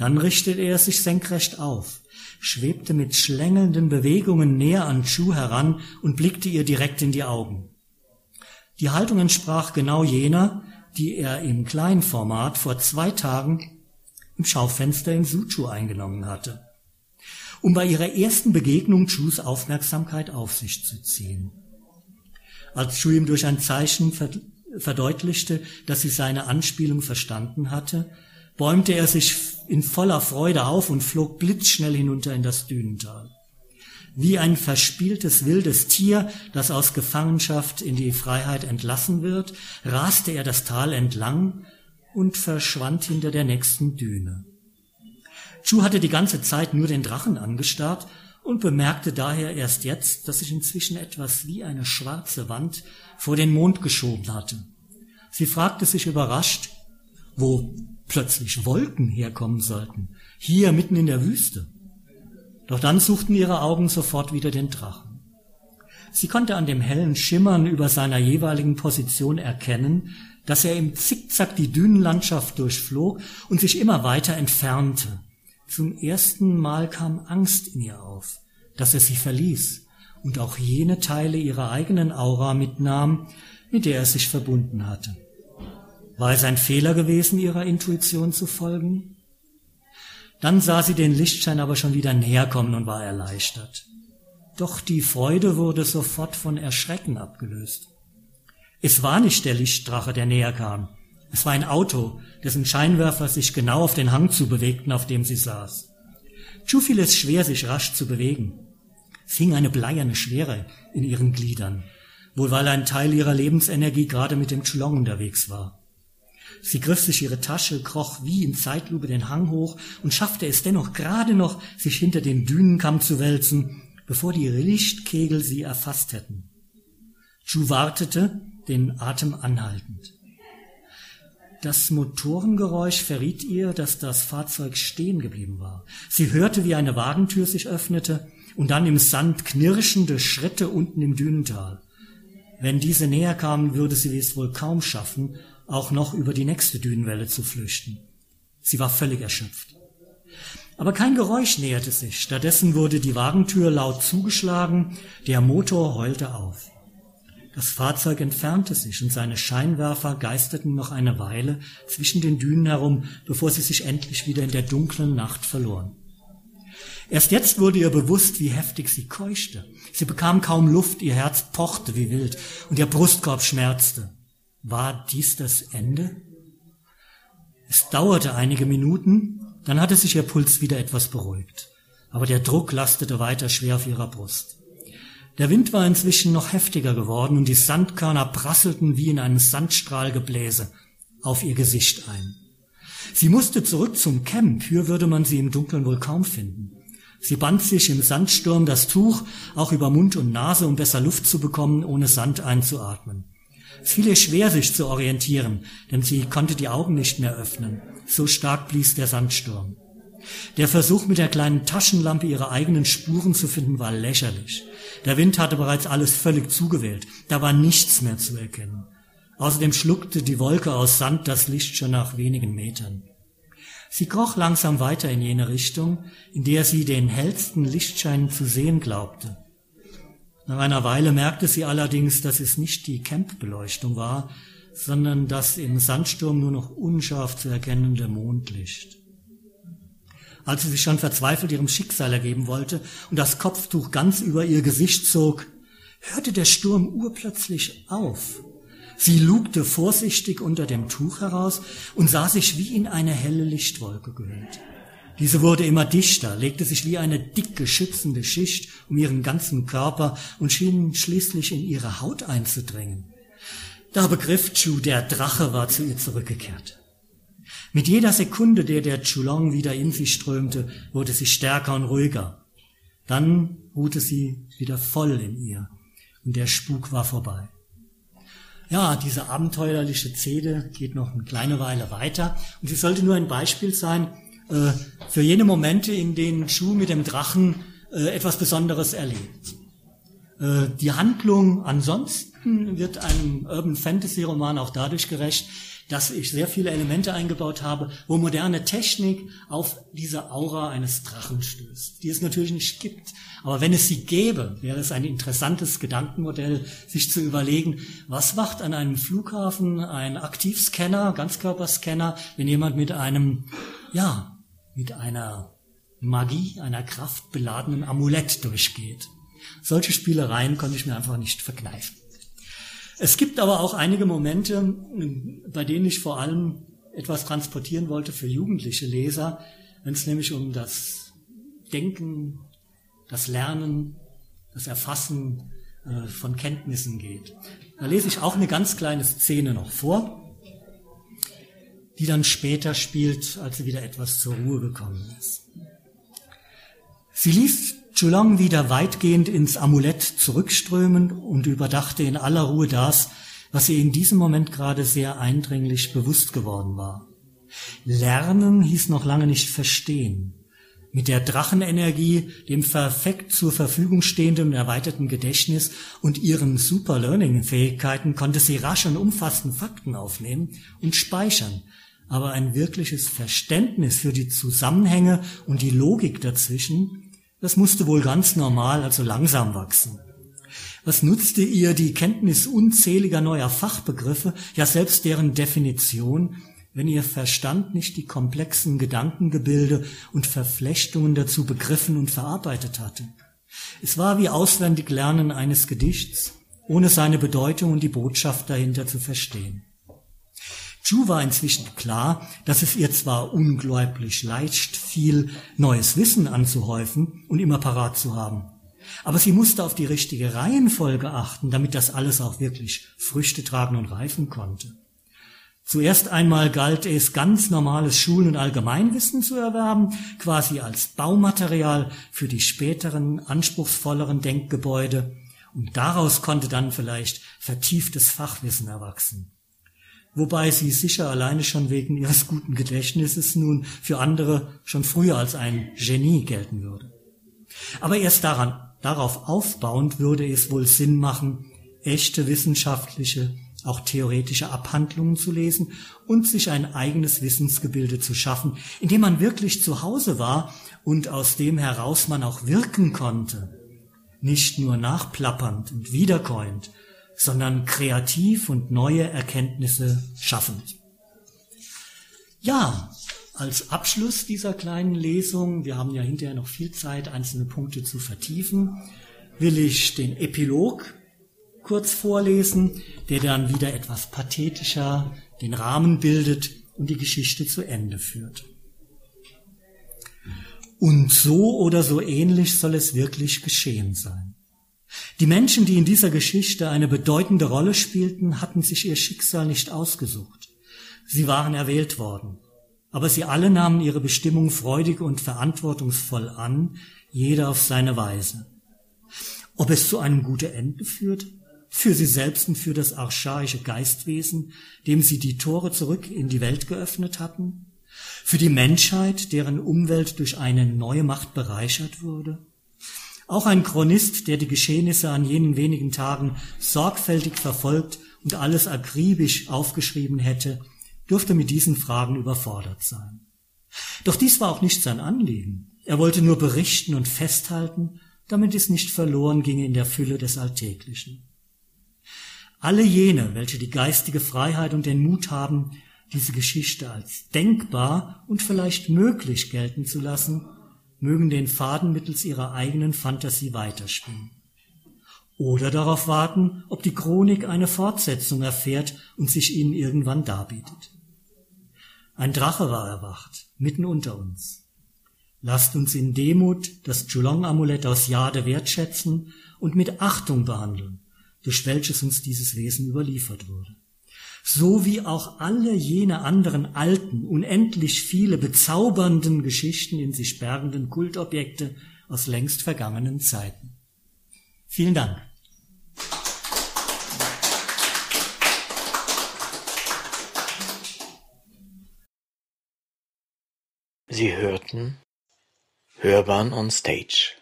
Dann richtete er sich senkrecht auf, schwebte mit schlängelnden Bewegungen näher an Chu heran und blickte ihr direkt in die Augen. Die Haltung entsprach genau jener, die er im Kleinformat vor zwei Tagen im Schaufenster in Suchu eingenommen hatte, um bei ihrer ersten Begegnung Chus Aufmerksamkeit auf sich zu ziehen. Als Chu ihm durch ein Zeichen verdeutlichte, dass sie seine Anspielung verstanden hatte, bäumte er sich in voller Freude auf und flog blitzschnell hinunter in das Dünental. Wie ein verspieltes wildes Tier, das aus Gefangenschaft in die Freiheit entlassen wird, raste er das Tal entlang und verschwand hinter der nächsten Düne. Chu hatte die ganze Zeit nur den Drachen angestarrt und bemerkte daher erst jetzt, dass sich inzwischen etwas wie eine schwarze Wand vor den Mond geschoben hatte. Sie fragte sich überrascht, wo plötzlich Wolken herkommen sollten, hier mitten in der Wüste. Doch dann suchten ihre Augen sofort wieder den Drachen. Sie konnte an dem hellen Schimmern über seiner jeweiligen Position erkennen, dass er im Zickzack die Dünenlandschaft durchflog und sich immer weiter entfernte. Zum ersten Mal kam Angst in ihr auf, dass er sie verließ und auch jene Teile ihrer eigenen Aura mitnahm, mit der er sich verbunden hatte. War es ein Fehler gewesen, ihrer Intuition zu folgen? Dann sah sie den Lichtschein aber schon wieder näher kommen und war erleichtert. Doch die Freude wurde sofort von Erschrecken abgelöst. Es war nicht der Lichtdrache, der näher kam. Es war ein Auto, dessen Scheinwerfer sich genau auf den Hang zu bewegten, auf dem sie saß. Chu fiel es schwer, sich rasch zu bewegen. Es hing eine bleierne Schwere in ihren Gliedern, wohl weil ein Teil ihrer Lebensenergie gerade mit dem Chulong unterwegs war. Sie griff sich ihre Tasche, kroch wie in Zeitlupe den Hang hoch und schaffte es dennoch gerade noch, sich hinter den Dünenkamm zu wälzen, bevor die Lichtkegel sie erfasst hätten. Chu wartete, den Atem anhaltend. Das Motorengeräusch verriet ihr, dass das Fahrzeug stehen geblieben war. Sie hörte, wie eine Wagentür sich öffnete und dann im Sand knirschende Schritte unten im Dünental. Wenn diese näher kamen, würde sie es wohl kaum schaffen, auch noch über die nächste Dünenwelle zu flüchten. Sie war völlig erschöpft. Aber kein Geräusch näherte sich. Stattdessen wurde die Wagentür laut zugeschlagen, der Motor heulte auf. Das Fahrzeug entfernte sich und seine Scheinwerfer geisterten noch eine Weile zwischen den Dünen herum, bevor sie sich endlich wieder in der dunklen Nacht verloren. Erst jetzt wurde ihr bewusst, wie heftig sie keuchte. Sie bekam kaum Luft, ihr Herz pochte wie wild und ihr Brustkorb schmerzte. War dies das Ende? Es dauerte einige Minuten, dann hatte sich ihr Puls wieder etwas beruhigt. Aber der Druck lastete weiter schwer auf ihrer Brust. Der Wind war inzwischen noch heftiger geworden und die Sandkörner prasselten wie in einem Sandstrahlgebläse auf ihr Gesicht ein. Sie musste zurück zum Camp, hier würde man sie im Dunkeln wohl kaum finden. Sie band sich im Sandsturm das Tuch auch über Mund und Nase, um besser Luft zu bekommen, ohne Sand einzuatmen. Fiel ihr schwer, sich zu orientieren, denn sie konnte die Augen nicht mehr öffnen. So stark blies der Sandsturm. Der Versuch, mit der kleinen Taschenlampe ihre eigenen Spuren zu finden, war lächerlich. Der Wind hatte bereits alles völlig zugewählt. Da war nichts mehr zu erkennen. Außerdem schluckte die Wolke aus Sand das Licht schon nach wenigen Metern. Sie kroch langsam weiter in jene Richtung, in der sie den hellsten Lichtschein zu sehen glaubte. Nach einer Weile merkte sie allerdings, dass es nicht die Campbeleuchtung war, sondern das im Sandsturm nur noch unscharf zu erkennende Mondlicht. Als sie sich schon verzweifelt ihrem Schicksal ergeben wollte und das Kopftuch ganz über ihr Gesicht zog, hörte der Sturm urplötzlich auf. Sie lugte vorsichtig unter dem Tuch heraus und sah sich wie in eine helle Lichtwolke gehüllt. Diese wurde immer dichter, legte sich wie eine dicke, schützende Schicht um ihren ganzen Körper und schien schließlich in ihre Haut einzudringen. Da begriff Chu, der Drache war zu ihr zurückgekehrt. Mit jeder Sekunde, der der Chulong wieder in sie strömte, wurde sie stärker und ruhiger. Dann ruhte sie wieder voll in ihr und der Spuk war vorbei. Ja, diese abenteuerliche Szene geht noch eine kleine Weile weiter und sie sollte nur ein Beispiel sein, äh, für jene Momente, in denen Schuh mit dem Drachen äh, etwas Besonderes erlebt. Äh, die Handlung ansonsten wird einem Urban Fantasy Roman auch dadurch gerecht, dass ich sehr viele Elemente eingebaut habe, wo moderne Technik auf diese Aura eines Drachen stößt, die es natürlich nicht gibt. Aber wenn es sie gäbe, wäre es ein interessantes Gedankenmodell, sich zu überlegen, was macht an einem Flughafen ein Aktivscanner, Ganzkörperscanner, wenn jemand mit einem, ja, mit einer Magie, einer kraftbeladenen Amulett durchgeht. Solche Spielereien konnte ich mir einfach nicht verkneifen. Es gibt aber auch einige Momente, bei denen ich vor allem etwas transportieren wollte für jugendliche Leser, wenn es nämlich um das Denken, das Lernen, das Erfassen äh, von Kenntnissen geht. Da lese ich auch eine ganz kleine Szene noch vor die dann später spielt, als sie wieder etwas zur Ruhe gekommen ist. Sie ließ Chulong wieder weitgehend ins Amulett zurückströmen und überdachte in aller Ruhe das, was ihr in diesem Moment gerade sehr eindringlich bewusst geworden war. Lernen hieß noch lange nicht verstehen. Mit der Drachenenergie, dem perfekt zur Verfügung stehenden erweiterten Gedächtnis und ihren Super-Learning-Fähigkeiten konnte sie rasch und umfassend Fakten aufnehmen und speichern. Aber ein wirkliches Verständnis für die Zusammenhänge und die Logik dazwischen, das musste wohl ganz normal, also langsam wachsen. Was nutzte ihr die Kenntnis unzähliger neuer Fachbegriffe, ja selbst deren Definition, wenn ihr Verstand nicht die komplexen Gedankengebilde und Verflechtungen dazu begriffen und verarbeitet hatte. Es war wie auswendig Lernen eines Gedichts, ohne seine Bedeutung und die Botschaft dahinter zu verstehen. Ju war inzwischen klar, dass es ihr zwar unglaublich leicht fiel, neues Wissen anzuhäufen und immer parat zu haben, aber sie musste auf die richtige Reihenfolge achten, damit das alles auch wirklich Früchte tragen und reifen konnte. Zuerst einmal galt es, ganz normales Schulen- und Allgemeinwissen zu erwerben, quasi als Baumaterial für die späteren, anspruchsvolleren Denkgebäude, und daraus konnte dann vielleicht vertieftes Fachwissen erwachsen. Wobei sie sicher alleine schon wegen ihres guten Gedächtnisses nun für andere schon früher als ein Genie gelten würde. Aber erst daran, darauf aufbauend würde es wohl Sinn machen, echte wissenschaftliche auch theoretische Abhandlungen zu lesen und sich ein eigenes Wissensgebilde zu schaffen, in dem man wirklich zu Hause war und aus dem heraus man auch wirken konnte, nicht nur nachplappernd und wiederkäuend, sondern kreativ und neue Erkenntnisse schaffend. Ja, als Abschluss dieser kleinen Lesung, wir haben ja hinterher noch viel Zeit, einzelne Punkte zu vertiefen, will ich den Epilog kurz vorlesen, der dann wieder etwas pathetischer den Rahmen bildet und die Geschichte zu Ende führt. Und so oder so ähnlich soll es wirklich geschehen sein. Die Menschen, die in dieser Geschichte eine bedeutende Rolle spielten, hatten sich ihr Schicksal nicht ausgesucht. Sie waren erwählt worden. Aber sie alle nahmen ihre Bestimmung freudig und verantwortungsvoll an, jeder auf seine Weise. Ob es zu einem guten Ende führt, für sie selbst und für das archaische Geistwesen, dem sie die Tore zurück in die Welt geöffnet hatten, für die Menschheit, deren Umwelt durch eine neue Macht bereichert wurde. Auch ein Chronist, der die Geschehnisse an jenen wenigen Tagen sorgfältig verfolgt und alles akribisch aufgeschrieben hätte, dürfte mit diesen Fragen überfordert sein. Doch dies war auch nicht sein Anliegen. Er wollte nur berichten und festhalten, damit es nicht verloren ginge in der Fülle des Alltäglichen. Alle jene, welche die geistige Freiheit und den Mut haben, diese Geschichte als denkbar und vielleicht möglich gelten zu lassen, mögen den Faden mittels ihrer eigenen Fantasie weiterspinnen. Oder darauf warten, ob die Chronik eine Fortsetzung erfährt und sich ihnen irgendwann darbietet. Ein Drache war erwacht, mitten unter uns. Lasst uns in Demut das Chulong-Amulett aus Jade wertschätzen und mit Achtung behandeln durch welches uns dieses Wesen überliefert wurde. So wie auch alle jene anderen alten, unendlich viele bezaubernden Geschichten in sich bergenden Kultobjekte aus längst vergangenen Zeiten. Vielen Dank. Sie hörten Hörbahn on Stage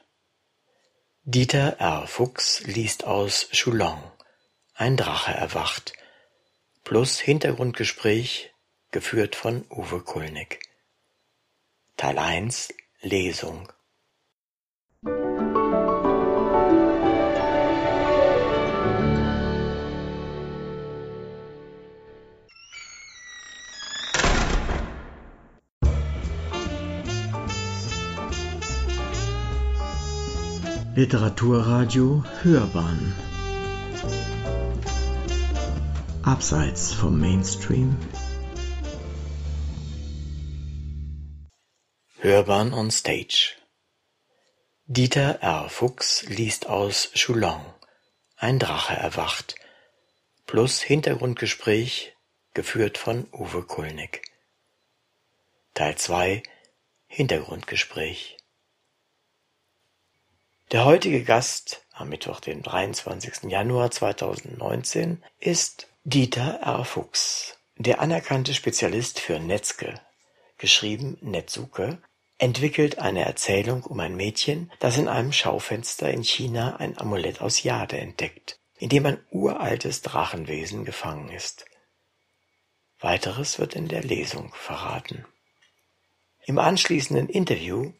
Dieter R. Fuchs liest aus Chulong Ein Drache erwacht plus Hintergrundgespräch geführt von Uwe Kulnig Teil 1 Lesung. Literaturradio Hörbahn Abseits vom Mainstream. Hörbahn on Stage. Dieter R. Fuchs liest aus Chulong Ein Drache erwacht. Plus Hintergrundgespräch geführt von Uwe Kulnig Teil 2 Hintergrundgespräch. Der heutige Gast am Mittwoch, den 23. Januar 2019, ist Dieter R. Fuchs, der anerkannte Spezialist für Netzke, geschrieben Netzuke, entwickelt eine Erzählung um ein Mädchen, das in einem Schaufenster in China ein Amulett aus Jade entdeckt, in dem ein uraltes Drachenwesen gefangen ist. Weiteres wird in der Lesung verraten. Im anschließenden Interview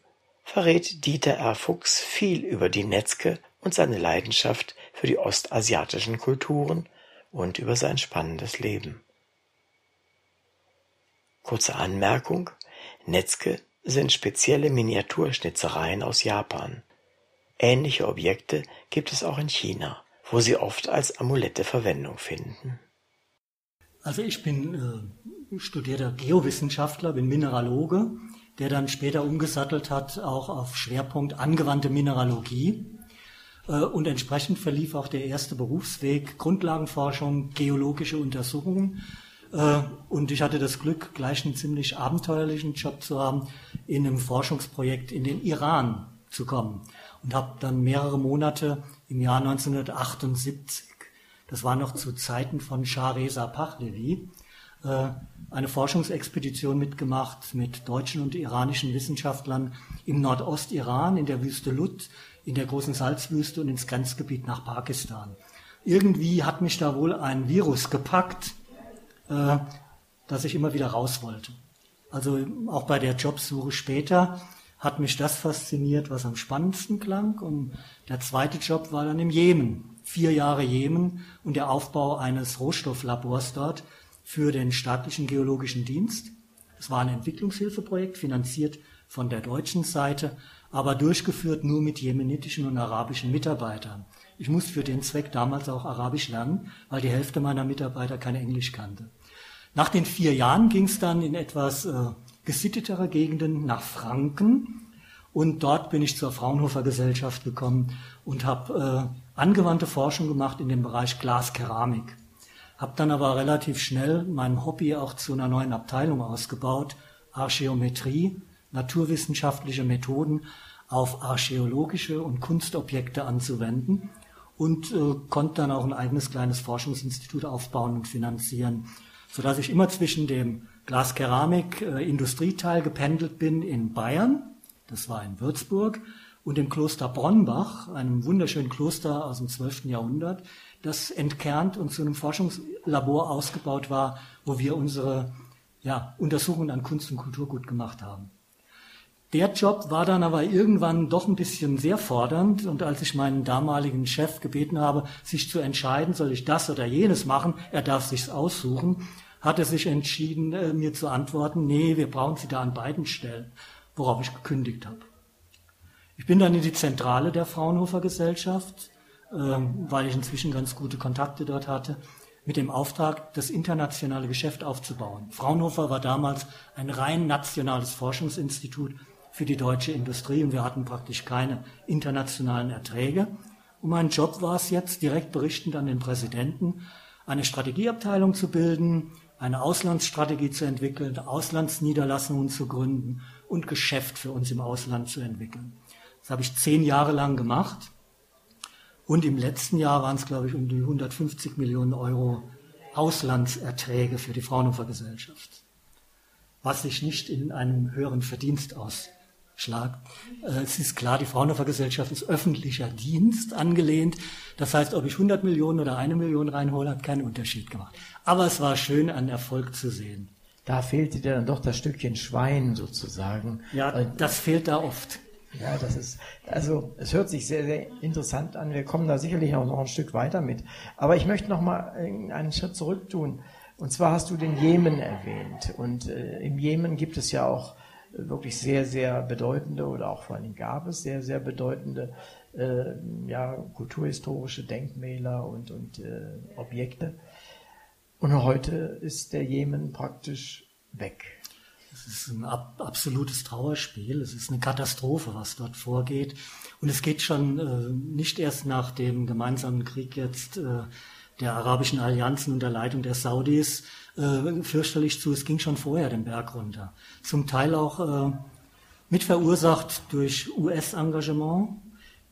verrät Dieter R. Fuchs viel über die Netzke und seine Leidenschaft für die ostasiatischen Kulturen und über sein spannendes Leben. Kurze Anmerkung, Netzke sind spezielle Miniaturschnitzereien aus Japan. Ähnliche Objekte gibt es auch in China, wo sie oft als Amulette Verwendung finden. Also ich bin äh, studierter Geowissenschaftler, bin Mineraloge, der dann später umgesattelt hat auch auf Schwerpunkt angewandte Mineralogie. Äh, und entsprechend verlief auch der erste Berufsweg Grundlagenforschung, geologische Untersuchungen äh, und ich hatte das Glück, gleich einen ziemlich abenteuerlichen Job zu haben, in einem Forschungsprojekt in den Iran zu kommen. Und habe dann mehrere Monate im Jahr 1978, das war noch zu Zeiten von Shah Reza Pahlavi, äh, eine Forschungsexpedition mitgemacht mit deutschen und iranischen Wissenschaftlern im Nordostiran, in der Wüste Lut, in der großen Salzwüste und ins Grenzgebiet nach Pakistan. Irgendwie hat mich da wohl ein Virus gepackt, äh, dass ich immer wieder raus wollte. Also auch bei der Jobsuche später hat mich das fasziniert, was am spannendsten klang. Und der zweite Job war dann im Jemen. Vier Jahre Jemen und der Aufbau eines Rohstofflabors dort für den staatlichen geologischen Dienst. Es war ein Entwicklungshilfeprojekt, finanziert von der deutschen Seite, aber durchgeführt nur mit jemenitischen und arabischen Mitarbeitern. Ich musste für den Zweck damals auch Arabisch lernen, weil die Hälfte meiner Mitarbeiter kein Englisch kannte. Nach den vier Jahren ging es dann in etwas äh, gesittetere Gegenden nach Franken und dort bin ich zur Fraunhofer Gesellschaft gekommen und habe äh, angewandte Forschung gemacht in dem Bereich Glaskeramik. Habe dann aber relativ schnell mein Hobby auch zu einer neuen Abteilung ausgebaut, Archäometrie, naturwissenschaftliche Methoden auf archäologische und Kunstobjekte anzuwenden und äh, konnte dann auch ein eigenes kleines Forschungsinstitut aufbauen und finanzieren sodass ich immer zwischen dem Glaskeramik-Industrieteil gependelt bin in Bayern, das war in Würzburg, und dem Kloster Bronnbach, einem wunderschönen Kloster aus dem 12. Jahrhundert, das entkernt und zu einem Forschungslabor ausgebaut war, wo wir unsere ja, Untersuchungen an Kunst und Kulturgut gemacht haben. Der Job war dann aber irgendwann doch ein bisschen sehr fordernd und als ich meinen damaligen Chef gebeten habe, sich zu entscheiden, soll ich das oder jenes machen, er darf sich's aussuchen, hat er sich entschieden, äh, mir zu antworten, nee, wir brauchen Sie da an beiden Stellen, worauf ich gekündigt habe. Ich bin dann in die Zentrale der Fraunhofer Gesellschaft, ähm, weil ich inzwischen ganz gute Kontakte dort hatte, mit dem Auftrag, das internationale Geschäft aufzubauen. Fraunhofer war damals ein rein nationales Forschungsinstitut für die deutsche Industrie und wir hatten praktisch keine internationalen Erträge. Und mein Job war es jetzt, direkt berichtend an den Präsidenten, eine Strategieabteilung zu bilden, eine Auslandsstrategie zu entwickeln, Auslandsniederlassungen zu gründen und Geschäft für uns im Ausland zu entwickeln. Das habe ich zehn Jahre lang gemacht. Und im letzten Jahr waren es, glaube ich, um die 150 Millionen Euro Auslandserträge für die Fraunhofer Gesellschaft. Was sich nicht in einem höheren Verdienst aus Schlag. Äh, es ist klar, die Fraunhofer Gesellschaft ist öffentlicher Dienst angelehnt. Das heißt, ob ich 100 Millionen oder eine Million reinhole, hat keinen Unterschied gemacht. Aber es war schön, einen Erfolg zu sehen. Da fehlte dir dann doch das Stückchen Schwein sozusagen. Ja, das fehlt da oft. Ja, das ist, also es hört sich sehr, sehr interessant an. Wir kommen da sicherlich auch noch ein Stück weiter mit. Aber ich möchte noch mal einen Schritt zurück tun. Und zwar hast du den Jemen erwähnt. Und äh, im Jemen gibt es ja auch wirklich sehr, sehr bedeutende oder auch vor allem gab es sehr, sehr bedeutende äh, ja, kulturhistorische Denkmäler und, und äh, Objekte. Und heute ist der Jemen praktisch weg. Es ist ein ab, absolutes Trauerspiel. Es ist eine Katastrophe, was dort vorgeht. Und es geht schon äh, nicht erst nach dem gemeinsamen Krieg jetzt äh, der arabischen Allianzen unter Leitung der Saudis äh, fürchterlich zu. Es ging schon vorher den Berg runter. Zum Teil auch äh, mit durch US-Engagement,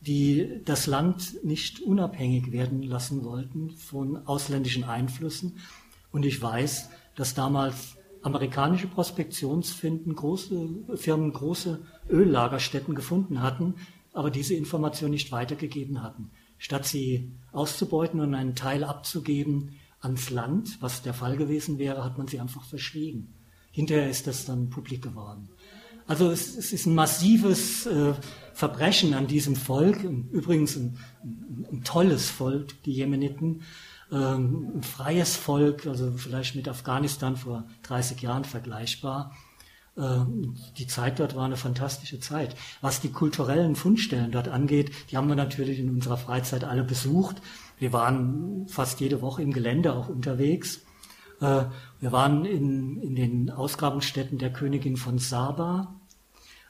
die das Land nicht unabhängig werden lassen wollten von ausländischen Einflüssen. Und ich weiß, dass damals amerikanische Prospektionsfinden große Firmen große Öllagerstätten gefunden hatten, aber diese Information nicht weitergegeben hatten. Statt sie auszubeuten und einen Teil abzugeben ans Land, was der Fall gewesen wäre, hat man sie einfach verschwiegen. Hinterher ist das dann publik geworden. Also es, es ist ein massives äh, Verbrechen an diesem Volk, übrigens ein, ein, ein tolles Volk, die Jemeniten, ähm, ein freies Volk, also vielleicht mit Afghanistan vor 30 Jahren vergleichbar. Ähm, die Zeit dort war eine fantastische Zeit. Was die kulturellen Fundstellen dort angeht, die haben wir natürlich in unserer Freizeit alle besucht. Wir waren fast jede Woche im Gelände auch unterwegs. Äh, wir waren in, in den Ausgrabungsstätten der Königin von Saba,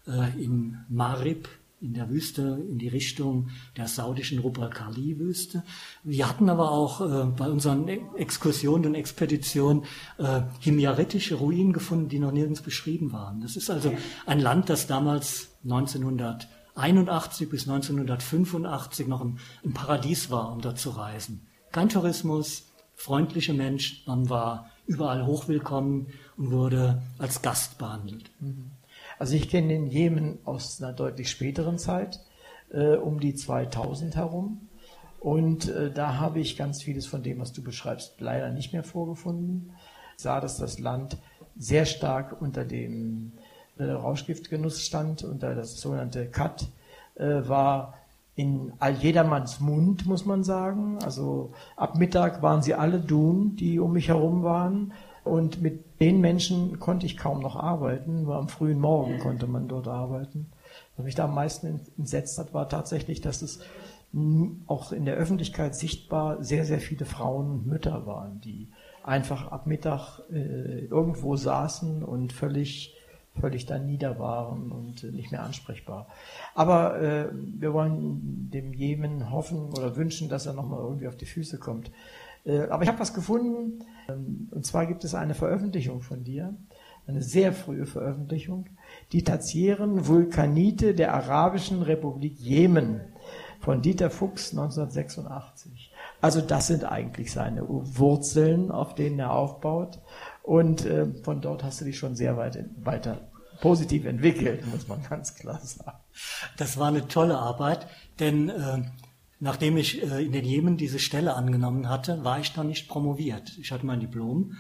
äh, in Marib, in der Wüste in die Richtung der saudischen Rubal-Khali-Wüste. Wir hatten aber auch äh, bei unseren Exkursionen und Expeditionen äh, himyaritische Ruinen gefunden, die noch nirgends beschrieben waren. Das ist also ein Land, das damals 1981 bis 1985 noch ein, ein Paradies war, um dort zu reisen. Kein Tourismus, freundliche Menschen, man war überall hochwillkommen und wurde als Gast behandelt. Mhm. Also ich kenne den Jemen aus einer deutlich späteren Zeit, äh, um die 2000 herum. Und äh, da habe ich ganz vieles von dem, was du beschreibst, leider nicht mehr vorgefunden. Ich sah, dass das Land sehr stark unter dem äh, Rauschgiftgenuss stand, unter das sogenannte Cut, äh, war in jedermanns Mund, muss man sagen. Also ab Mittag waren sie alle Dun, die um mich herum waren. Und mit den Menschen konnte ich kaum noch arbeiten, nur am frühen Morgen konnte man dort arbeiten. Was mich da am meisten entsetzt hat, war tatsächlich, dass es auch in der Öffentlichkeit sichtbar sehr, sehr viele Frauen und Mütter waren, die einfach ab Mittag äh, irgendwo saßen und völlig, völlig dann nieder waren und äh, nicht mehr ansprechbar. Aber äh, wir wollen dem Jemen hoffen oder wünschen, dass er nochmal irgendwie auf die Füße kommt. Äh, aber ich habe was gefunden, ähm, und zwar gibt es eine Veröffentlichung von dir, eine sehr frühe Veröffentlichung, die tertiären Vulkanite der Arabischen Republik Jemen von Dieter Fuchs 1986. Also das sind eigentlich seine Wurzeln, auf denen er aufbaut. Und äh, von dort hast du dich schon sehr weit weiter positiv entwickelt, muss man ganz klar sagen. Das war eine tolle Arbeit, denn äh, Nachdem ich äh, in den Jemen diese Stelle angenommen hatte, war ich noch nicht promoviert. Ich hatte mein Diplom.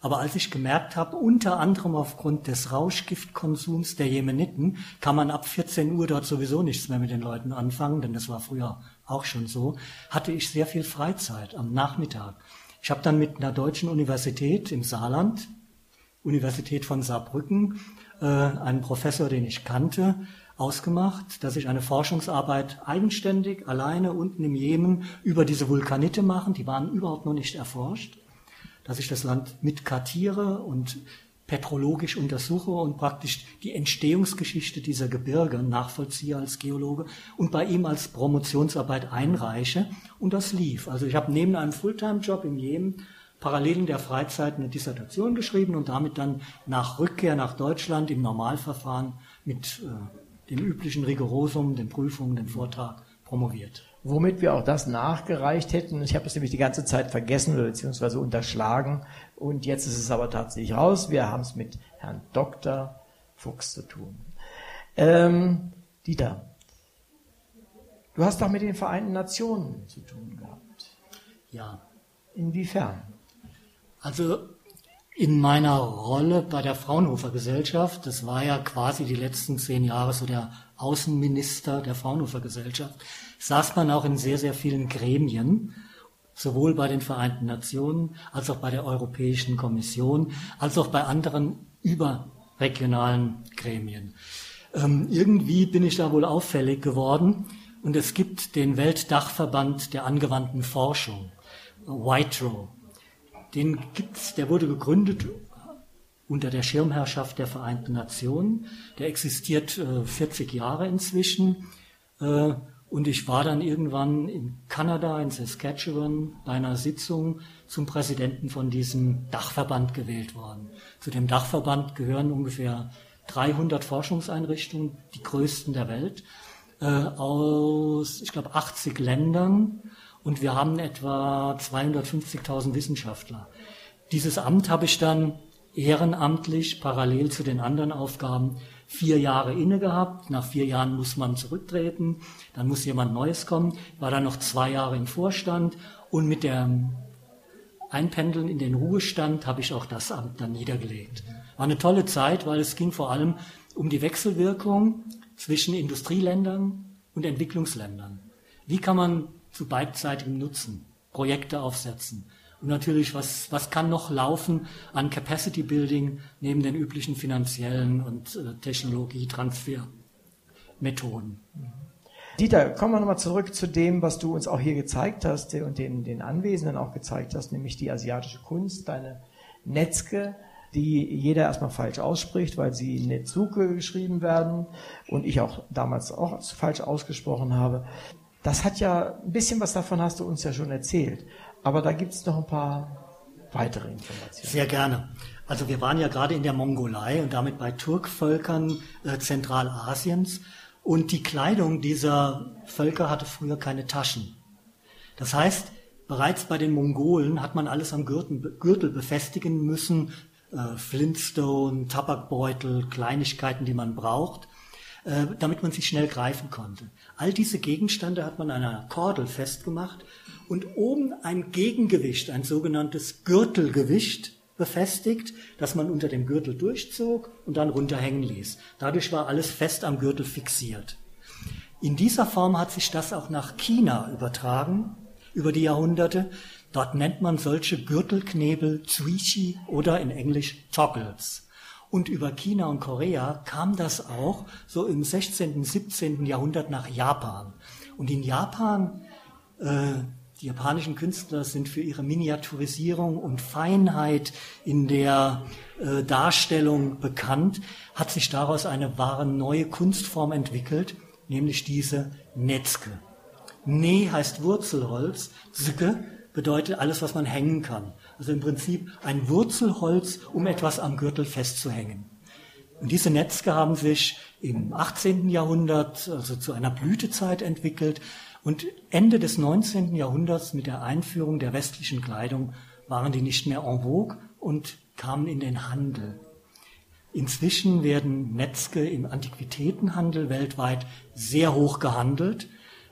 Aber als ich gemerkt habe, unter anderem aufgrund des Rauschgiftkonsums der Jemeniten, kann man ab 14 Uhr dort sowieso nichts mehr mit den Leuten anfangen, denn das war früher auch schon so, hatte ich sehr viel Freizeit am Nachmittag. Ich habe dann mit einer deutschen Universität im Saarland, Universität von Saarbrücken, äh, einen Professor, den ich kannte, ausgemacht, dass ich eine Forschungsarbeit eigenständig, alleine unten im Jemen über diese Vulkanite machen, die waren überhaupt noch nicht erforscht, dass ich das Land mitkartiere und petrologisch untersuche und praktisch die Entstehungsgeschichte dieser Gebirge nachvollziehe als Geologe und bei ihm als Promotionsarbeit einreiche. Und das lief. Also ich habe neben einem Fulltime-Job im Jemen parallel in der Freizeit eine Dissertation geschrieben und damit dann nach Rückkehr nach Deutschland im Normalverfahren mit äh, dem üblichen Rigorosum, den Prüfungen, den Vortrag promoviert. Womit wir auch das nachgereicht hätten. Ich habe es nämlich die ganze Zeit vergessen oder beziehungsweise unterschlagen. Und jetzt ist es aber tatsächlich raus. Wir haben es mit Herrn Dr. Fuchs zu tun. Ähm, Dieter, du hast doch mit den Vereinten Nationen zu tun gehabt. Ja. Inwiefern? Also in meiner Rolle bei der Fraunhofer Gesellschaft, das war ja quasi die letzten zehn Jahre so der Außenminister der Fraunhofer Gesellschaft, saß man auch in sehr, sehr vielen Gremien, sowohl bei den Vereinten Nationen als auch bei der Europäischen Kommission, als auch bei anderen überregionalen Gremien. Ähm, irgendwie bin ich da wohl auffällig geworden und es gibt den Weltdachverband der angewandten Forschung, WITRO, den gibt's, der wurde gegründet unter der Schirmherrschaft der Vereinten Nationen. Der existiert äh, 40 Jahre inzwischen. Äh, und ich war dann irgendwann in Kanada, in Saskatchewan, bei einer Sitzung zum Präsidenten von diesem Dachverband gewählt worden. Zu dem Dachverband gehören ungefähr 300 Forschungseinrichtungen, die größten der Welt, äh, aus, ich glaube, 80 Ländern und wir haben etwa 250.000 Wissenschaftler. Dieses Amt habe ich dann ehrenamtlich parallel zu den anderen Aufgaben vier Jahre inne gehabt. Nach vier Jahren muss man zurücktreten, dann muss jemand Neues kommen. War dann noch zwei Jahre im Vorstand und mit dem Einpendeln in den Ruhestand habe ich auch das Amt dann niedergelegt. War eine tolle Zeit, weil es ging vor allem um die Wechselwirkung zwischen Industrieländern und Entwicklungsländern. Wie kann man zu beidseitigem Nutzen Projekte aufsetzen? Und natürlich, was, was kann noch laufen an Capacity Building neben den üblichen finanziellen und äh, Technologietransfermethoden? Dieter, kommen wir nochmal zurück zu dem, was du uns auch hier gezeigt hast und den, den Anwesenden auch gezeigt hast, nämlich die asiatische Kunst, deine Netzke, die jeder erstmal falsch ausspricht, weil sie Netsuke geschrieben werden und ich auch damals auch falsch ausgesprochen habe. Das hat ja, ein bisschen was davon hast du uns ja schon erzählt. Aber da gibt es noch ein paar weitere Informationen. Sehr gerne. Also wir waren ja gerade in der Mongolei und damit bei Turkvölkern äh, Zentralasiens. Und die Kleidung dieser Völker hatte früher keine Taschen. Das heißt, bereits bei den Mongolen hat man alles am Gürtel, Gürtel befestigen müssen. Äh, Flintstone, Tabakbeutel, Kleinigkeiten, die man braucht, äh, damit man sich schnell greifen konnte. All diese Gegenstände hat man an einer Kordel festgemacht und oben ein Gegengewicht, ein sogenanntes Gürtelgewicht befestigt, das man unter dem Gürtel durchzog und dann runterhängen ließ. Dadurch war alles fest am Gürtel fixiert. In dieser Form hat sich das auch nach China übertragen über die Jahrhunderte. Dort nennt man solche Gürtelknebel Zuichi oder in Englisch Toggles. Und über China und Korea kam das auch so im 16., 17. Jahrhundert nach Japan. Und in Japan äh, die japanischen Künstler sind für ihre Miniaturisierung und Feinheit in der äh, Darstellung bekannt, hat sich daraus eine wahre neue Kunstform entwickelt, nämlich diese Netzke. Ne heißt Wurzelholz, Zücke bedeutet alles, was man hängen kann. Also im Prinzip ein Wurzelholz, um etwas am Gürtel festzuhängen. Und diese Netzke haben sich im 18. Jahrhundert, also zu einer Blütezeit entwickelt, und Ende des 19. Jahrhunderts mit der Einführung der westlichen Kleidung waren die nicht mehr en vogue und kamen in den Handel. Inzwischen werden Netzke im Antiquitätenhandel weltweit sehr hoch gehandelt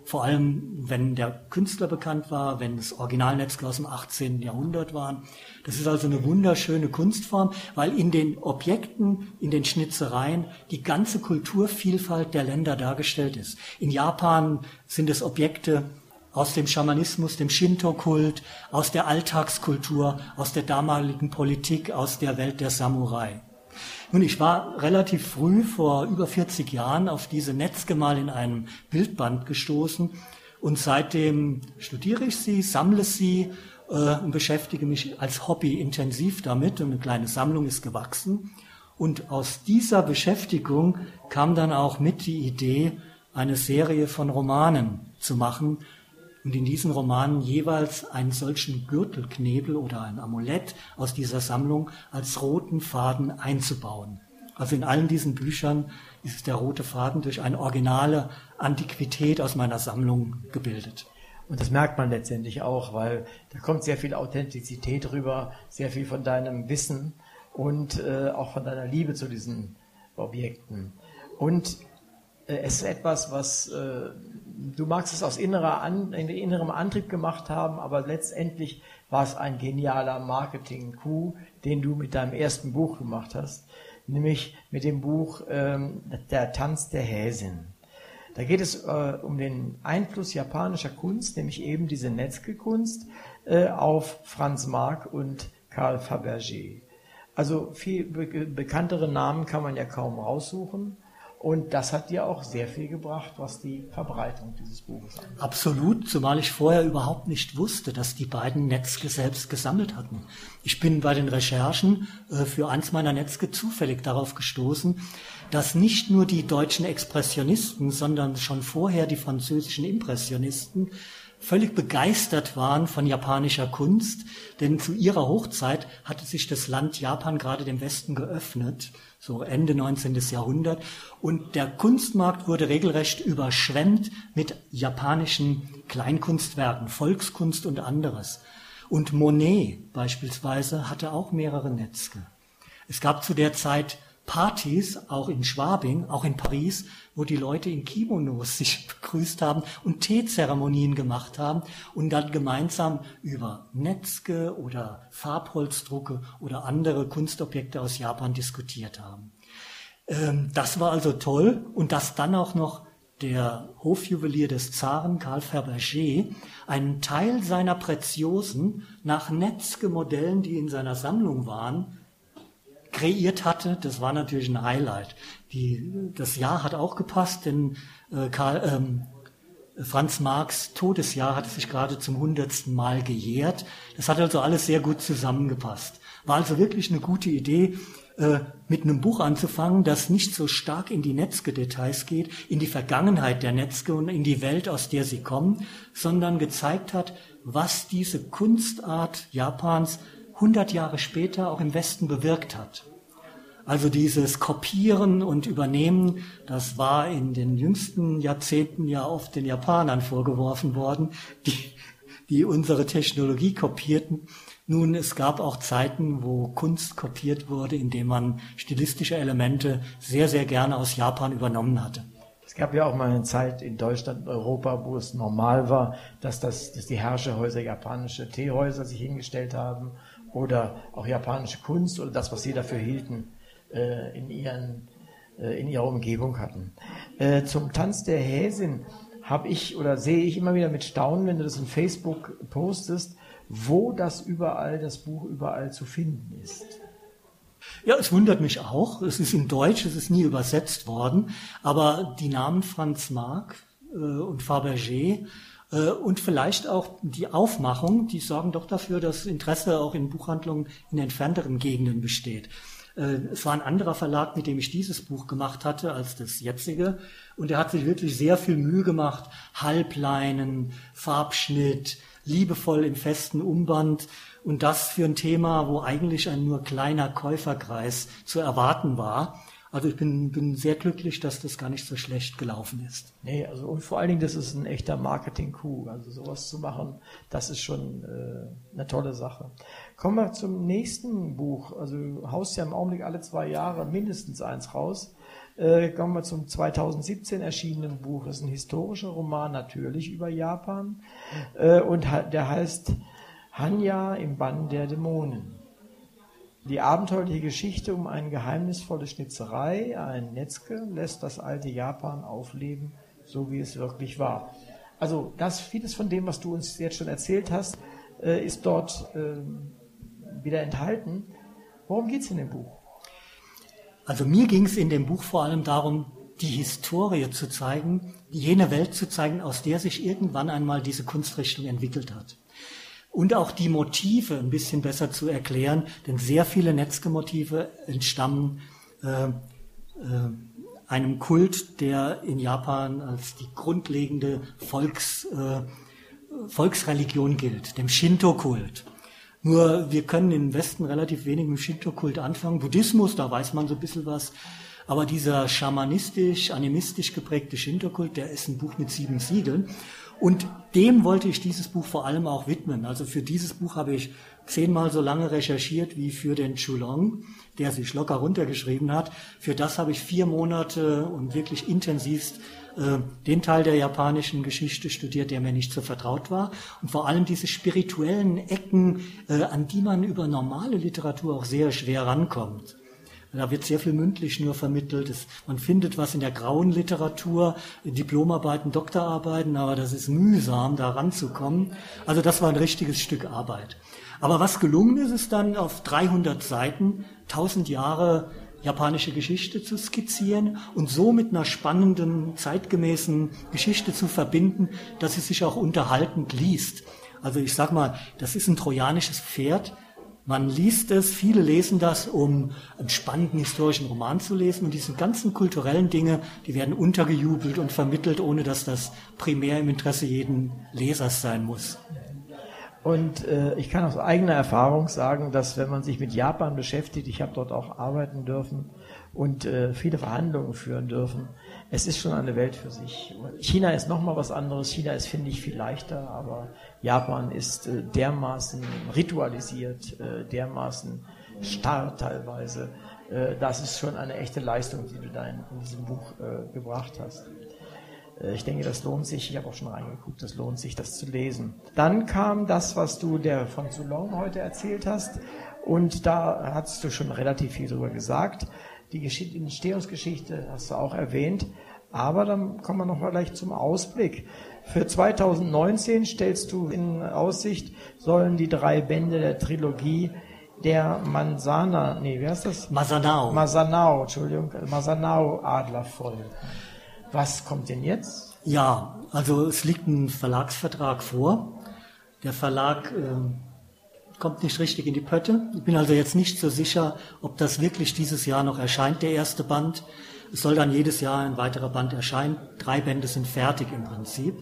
vor allem, wenn der Künstler bekannt war, wenn es Originalnetzke aus dem 18. Jahrhundert waren. Das ist also eine wunderschöne Kunstform, weil in den Objekten, in den Schnitzereien die ganze Kulturvielfalt der Länder dargestellt ist. In Japan sind es Objekte aus dem Schamanismus, dem Shinto-Kult, aus der Alltagskultur, aus der damaligen Politik, aus der Welt der Samurai. Nun, ich war relativ früh, vor über 40 Jahren, auf diese Netzgemal in einem Bildband gestoßen und seitdem studiere ich sie, sammle sie äh, und beschäftige mich als Hobby intensiv damit und eine kleine Sammlung ist gewachsen. Und aus dieser Beschäftigung kam dann auch mit die Idee, eine Serie von Romanen zu machen, und in diesen Romanen jeweils einen solchen Gürtelknebel oder ein Amulett aus dieser Sammlung als roten Faden einzubauen. Also in allen diesen Büchern ist der rote Faden durch eine originale Antiquität aus meiner Sammlung gebildet. Und das merkt man letztendlich auch, weil da kommt sehr viel Authentizität rüber, sehr viel von deinem Wissen und äh, auch von deiner Liebe zu diesen Objekten. Und äh, es ist etwas, was äh, du magst es aus innerer An, innerem Antrieb gemacht haben, aber letztendlich war es ein genialer Marketing-Coup, den du mit deinem ersten Buch gemacht hast, nämlich mit dem Buch ähm, Der Tanz der Häsin. Da geht es äh, um den Einfluss japanischer Kunst, nämlich eben diese Netzke-Kunst, äh, auf Franz Marc und Karl Fabergé. Also viel be bekanntere Namen kann man ja kaum raussuchen. Und das hat dir auch sehr viel gebracht, was die Verbreitung dieses Buches angeht. Absolut, zumal ich vorher überhaupt nicht wusste, dass die beiden Netzke selbst gesammelt hatten. Ich bin bei den Recherchen äh, für eins meiner Netzke zufällig darauf gestoßen, dass nicht nur die deutschen Expressionisten, sondern schon vorher die französischen Impressionisten völlig begeistert waren von japanischer Kunst, denn zu ihrer Hochzeit hatte sich das Land Japan gerade dem Westen geöffnet so Ende 19. Jahrhundert. Und der Kunstmarkt wurde regelrecht überschwemmt mit japanischen Kleinkunstwerken, Volkskunst und anderes. Und Monet beispielsweise hatte auch mehrere Netzke. Es gab zu der Zeit Partys, auch in Schwabing, auch in Paris, wo die Leute in Kimonos sich begrüßt haben und Teezeremonien gemacht haben und dann gemeinsam über Netzke oder Farbholzdrucke oder andere Kunstobjekte aus Japan diskutiert haben. Ähm, das war also toll und dass dann auch noch der Hofjuwelier des Zaren Karl Fabergé einen Teil seiner Preziosen nach Netzke-Modellen, die in seiner Sammlung waren, kreiert hatte, das war natürlich ein Highlight. Die, das Jahr hat auch gepasst, denn äh, Karl, ähm, Franz Marx Todesjahr hatte sich gerade zum hundertsten Mal gejährt. Das hat also alles sehr gut zusammengepasst. War also wirklich eine gute Idee, äh, mit einem Buch anzufangen, das nicht so stark in die Netzke-Details geht, in die Vergangenheit der Netzke und in die Welt, aus der sie kommen, sondern gezeigt hat, was diese Kunstart Japans 100 Jahre später auch im Westen bewirkt hat. Also dieses Kopieren und Übernehmen, das war in den jüngsten Jahrzehnten ja oft den Japanern vorgeworfen worden, die, die unsere Technologie kopierten. Nun, es gab auch Zeiten, wo Kunst kopiert wurde, indem man stilistische Elemente sehr, sehr gerne aus Japan übernommen hatte. Es gab ja auch mal eine Zeit in Deutschland und Europa, wo es normal war, dass, das, dass die Herrscherhäuser japanische Teehäuser sich hingestellt haben oder auch japanische Kunst oder das, was sie dafür hielten, äh, in, ihren, äh, in ihrer Umgebung hatten. Äh, zum Tanz der Häsin habe ich oder sehe ich immer wieder mit Staunen, wenn du das in Facebook postest, wo das überall, das Buch überall zu finden ist. Ja, es wundert mich auch. Es ist in Deutsch, es ist nie übersetzt worden. Aber die Namen Franz Marc äh, und Fabergé und vielleicht auch die Aufmachung, die sorgen doch dafür, dass Interesse auch in Buchhandlungen in entfernteren Gegenden besteht. Äh, es war ein anderer Verlag, mit dem ich dieses Buch gemacht hatte, als das jetzige. Und er hat sich wirklich sehr viel Mühe gemacht. Halbleinen, Farbschnitt, liebevoll im festen Umband. Und das für ein Thema, wo eigentlich ein nur kleiner Käuferkreis zu erwarten war. Also ich bin, bin sehr glücklich, dass das gar nicht so schlecht gelaufen ist. Nee, also und vor allen Dingen, das ist ein echter Marketing-Coup. Also sowas zu machen, das ist schon äh, eine tolle Sache. Kommen wir zum nächsten Buch. Also du haust ja im Augenblick alle zwei Jahre mindestens eins raus. Äh, kommen wir zum 2017 erschienenen Buch. Das ist ein historischer Roman natürlich über Japan äh, und der heißt Hanya im Bann der Dämonen. Die abenteuerliche Geschichte um eine geheimnisvolle Schnitzerei, ein Netzke, lässt das alte Japan aufleben, so wie es wirklich war. Also das vieles von dem, was du uns jetzt schon erzählt hast, äh, ist dort äh, wieder enthalten. Worum geht es in dem Buch? Also mir ging es in dem Buch vor allem darum, die Historie zu zeigen, jene Welt zu zeigen, aus der sich irgendwann einmal diese Kunstrichtung entwickelt hat und auch die Motive ein bisschen besser zu erklären, denn sehr viele Netzke-Motive entstammen äh, äh, einem Kult, der in Japan als die grundlegende Volks, äh, Volksreligion gilt, dem Shinto-Kult. Nur wir können im Westen relativ wenig mit Shinto-Kult anfangen. Buddhismus, da weiß man so ein bisschen was. Aber dieser schamanistisch, animistisch geprägte Shinto-Kult, der ist ein Buch mit sieben Siegeln. Und dem wollte ich dieses Buch vor allem auch widmen. Also für dieses Buch habe ich zehnmal so lange recherchiert wie für den Chulong, der sich locker runtergeschrieben hat. Für das habe ich vier Monate und wirklich intensivst äh, den Teil der japanischen Geschichte studiert, der mir nicht so vertraut war. Und vor allem diese spirituellen Ecken, äh, an die man über normale Literatur auch sehr schwer rankommt. Da wird sehr viel mündlich nur vermittelt. Es, man findet was in der grauen Literatur, Diplomarbeiten, Doktorarbeiten, aber das ist mühsam, da ranzukommen. Also das war ein richtiges Stück Arbeit. Aber was gelungen ist, ist dann auf 300 Seiten 1000 Jahre japanische Geschichte zu skizzieren und so mit einer spannenden, zeitgemäßen Geschichte zu verbinden, dass sie sich auch unterhaltend liest. Also ich sag mal, das ist ein trojanisches Pferd, man liest es, viele lesen das, um einen spannenden historischen Roman zu lesen. Und diese ganzen kulturellen Dinge, die werden untergejubelt und vermittelt, ohne dass das primär im Interesse jeden Lesers sein muss. Und äh, ich kann aus eigener Erfahrung sagen, dass wenn man sich mit Japan beschäftigt, ich habe dort auch arbeiten dürfen und äh, viele Verhandlungen führen dürfen, es ist schon eine Welt für sich. China ist nochmal was anderes. China ist, finde ich, viel leichter, aber Japan ist äh, dermaßen ritualisiert, äh, dermaßen starr teilweise. Äh, das ist schon eine echte Leistung, die du da in, diesem Buch gebracht hast. Ich denke, das lohnt sich. Ich habe auch schon reingeguckt. Das lohnt sich, das zu lesen. Dann kam das, was du der von Toulon heute erzählt hast. Und da hast du schon relativ viel drüber gesagt. Die Geschichte, Entstehungsgeschichte hast du auch erwähnt. Aber dann kommen wir noch mal gleich zum Ausblick. Für 2019 stellst du in Aussicht, sollen die drei Bände der Trilogie der Manzana, nee, wie heißt das? Masanao. Masanao, Entschuldigung, Masanao Adler folgen. Was kommt denn jetzt? Ja, also es liegt ein Verlagsvertrag vor. Der Verlag äh, kommt nicht richtig in die Pötte. Ich bin also jetzt nicht so sicher, ob das wirklich dieses Jahr noch erscheint, der erste Band. Es soll dann jedes Jahr ein weiterer Band erscheinen. Drei Bände sind fertig im Prinzip.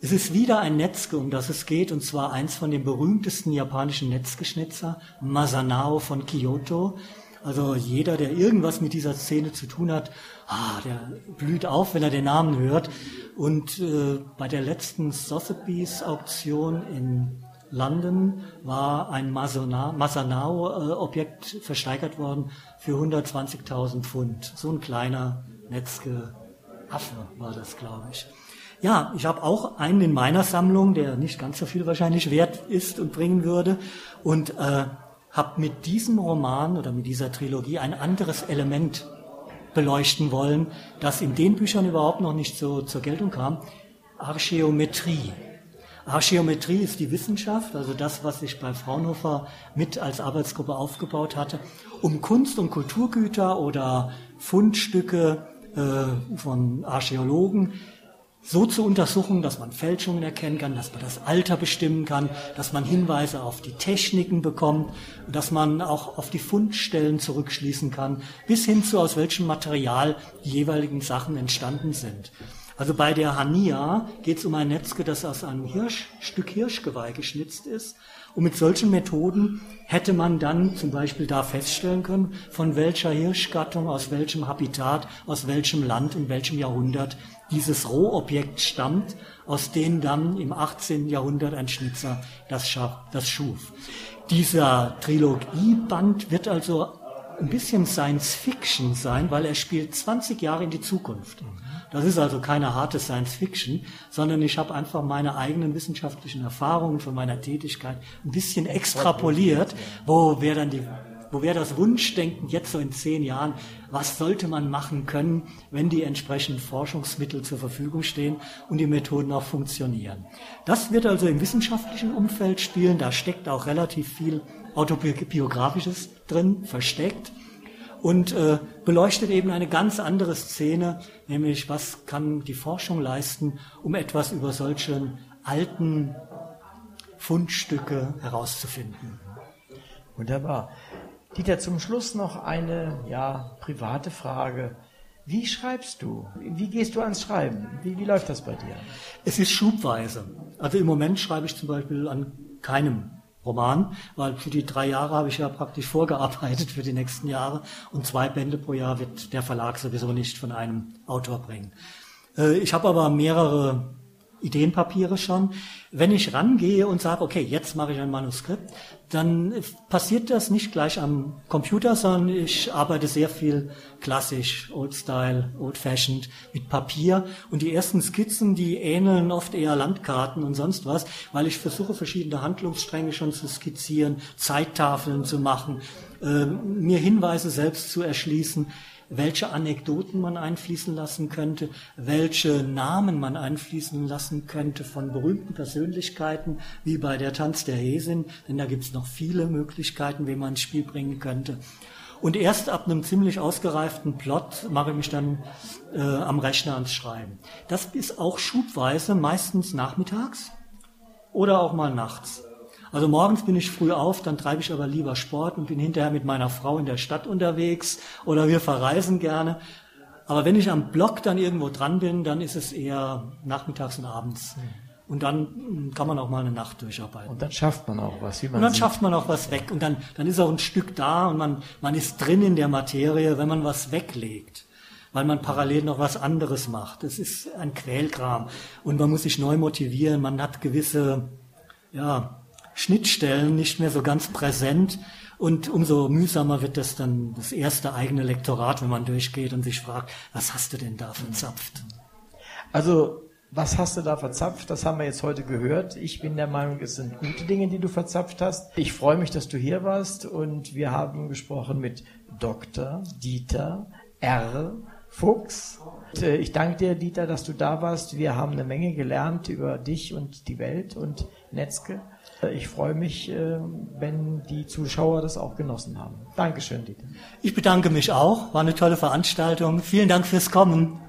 Es ist wieder ein Netzge, um das es geht, und zwar eins von den berühmtesten japanischen Netzgeschnitzer, Masanao von Kyoto. Also jeder, der irgendwas mit dieser Szene zu tun hat, ah, der blüht auf, wenn er den Namen hört. Und äh, bei der letzten Sotheby's Auktion in London war ein Masanao-Objekt äh, versteigert worden für 120.000 Pfund. So ein kleiner Netzge Affe war das, glaube ich. Ja, ich habe auch einen in meiner Sammlung, der nicht ganz so viel wahrscheinlich wert ist und bringen würde. Und äh, habe mit diesem Roman oder mit dieser Trilogie ein anderes Element beleuchten wollen, das in den Büchern überhaupt noch nicht so zur Geltung kam. Archäometrie. Archäometrie ist die Wissenschaft, also das, was ich bei Fraunhofer mit als Arbeitsgruppe aufgebaut hatte, um Kunst- und Kulturgüter oder Fundstücke äh, von Archäologen so zu untersuchen, dass man Fälschungen erkennen kann, dass man das Alter bestimmen kann, dass man Hinweise auf die Techniken bekommt, dass man auch auf die Fundstellen zurückschließen kann, bis hin zu aus welchem Material die jeweiligen Sachen entstanden sind. Also bei der Hania geht es um ein Netzke, das aus einem Hirsch, Stück Hirschgeweih geschnitzt ist. Und mit solchen Methoden hätte man dann zum Beispiel da feststellen können, von welcher Hirschgattung, aus welchem Habitat, aus welchem Land, in welchem Jahrhundert dieses Rohobjekt stammt, aus dem dann im 18. Jahrhundert ein Schnitzer das, das schuf. Dieser Trilogieband wird also ein bisschen Science Fiction sein, weil er spielt 20 Jahre in die Zukunft. Das ist also keine harte Science Fiction, sondern ich habe einfach meine eigenen wissenschaftlichen Erfahrungen von meiner Tätigkeit ein bisschen extrapoliert, wo wäre dann die wo wäre das Wunschdenken jetzt so in zehn Jahren, was sollte man machen können, wenn die entsprechenden Forschungsmittel zur Verfügung stehen und die Methoden auch funktionieren. Das wird also im wissenschaftlichen Umfeld spielen, da steckt auch relativ viel autobiografisches drin, versteckt und äh, beleuchtet eben eine ganz andere Szene, nämlich was kann die Forschung leisten, um etwas über solche alten Fundstücke herauszufinden. Wunderbar. Dieter, zum Schluss noch eine ja, private Frage. Wie schreibst du? Wie gehst du ans Schreiben? Wie, wie läuft das bei dir? Es ist schubweise. Also im Moment schreibe ich zum Beispiel an keinem Roman, weil für die drei Jahre habe ich ja praktisch vorgearbeitet für die nächsten Jahre und zwei Bände pro Jahr wird der Verlag sowieso nicht von einem Autor bringen. Äh, ich habe aber mehrere Ideenpapiere schon. Wenn ich rangehe und sage, okay, jetzt mache ich ein Manuskript, dann passiert das nicht gleich am Computer, sondern ich arbeite sehr viel klassisch, Old Style, Old Fashioned mit Papier. Und die ersten Skizzen, die ähneln oft eher Landkarten und sonst was, weil ich versuche, verschiedene Handlungsstränge schon zu skizzieren, Zeittafeln zu machen, äh, mir Hinweise selbst zu erschließen welche Anekdoten man einfließen lassen könnte, welche Namen man einfließen lassen könnte von berühmten Persönlichkeiten, wie bei der Tanz der Häsin, denn da gibt es noch viele Möglichkeiten, wie man ins Spiel bringen könnte. Und erst ab einem ziemlich ausgereiften Plot mache ich mich dann äh, am Rechner ans Schreiben. Das ist auch schubweise, meistens nachmittags oder auch mal nachts. Also morgens bin ich früh auf, dann treibe ich aber lieber Sport und bin hinterher mit meiner Frau in der Stadt unterwegs oder wir verreisen gerne. Aber wenn ich am Block dann irgendwo dran bin, dann ist es eher nachmittags und abends. Und dann kann man auch mal eine Nacht durcharbeiten. Und dann schafft man auch was. Wie man und dann sieht. schafft man auch was weg. Und dann, dann ist auch ein Stück da und man, man ist drin in der Materie, wenn man was weglegt. Weil man parallel noch was anderes macht. Das ist ein Quälkram. Und man muss sich neu motivieren. Man hat gewisse, ja, Schnittstellen nicht mehr so ganz präsent Und umso mühsamer wird das dann das erste eigene Lektorat, wenn man durchgeht und sich fragt, was hast du denn da verzapft? Also, was hast du da verzapft? Das haben wir jetzt heute gehört. Ich bin der Meinung, es sind gute Dinge, die du verzapft hast. Ich freue mich, dass du hier warst und wir haben gesprochen mit Dr. Dieter R. Fuchs. Äh, ich danke dir, Dieter, dass du da warst. Wir haben eine Menge gelernt über dich und die Welt und Netzke. Ich freue mich, äh, wenn die Zuschauer das auch genossen haben. Dankeschön, Dieter. Ich bedanke mich auch. War eine tolle Veranstaltung. Vielen Dank fürs Kommen.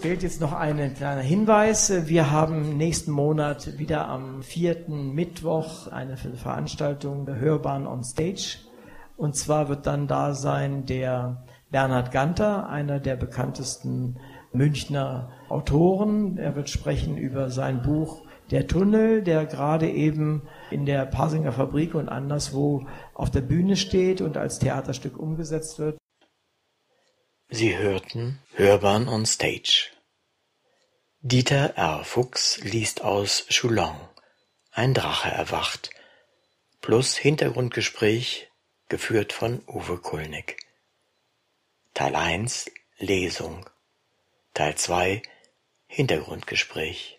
fehlt jetzt noch ein kleiner Hinweis. Wir haben nächsten Monat wieder am vierten Mittwoch eine Veranstaltung der Hörbahn on Stage. Und zwar wird dann da sein der Bernhard Ganter, einer der bekanntesten Münchner Autoren. Er wird sprechen über sein Buch Der Tunnel, der gerade eben in der Pasinger Fabrik und anderswo auf der Bühne steht und als Theaterstück umgesetzt wird. Sie hörten Hörbahn on Stage. Dieter R. Fuchs liest aus Choulong Ein Drache erwacht plus Hintergrundgespräch geführt von Uwe Kulnig. Teil 1 Lesung Teil 2 Hintergrundgespräch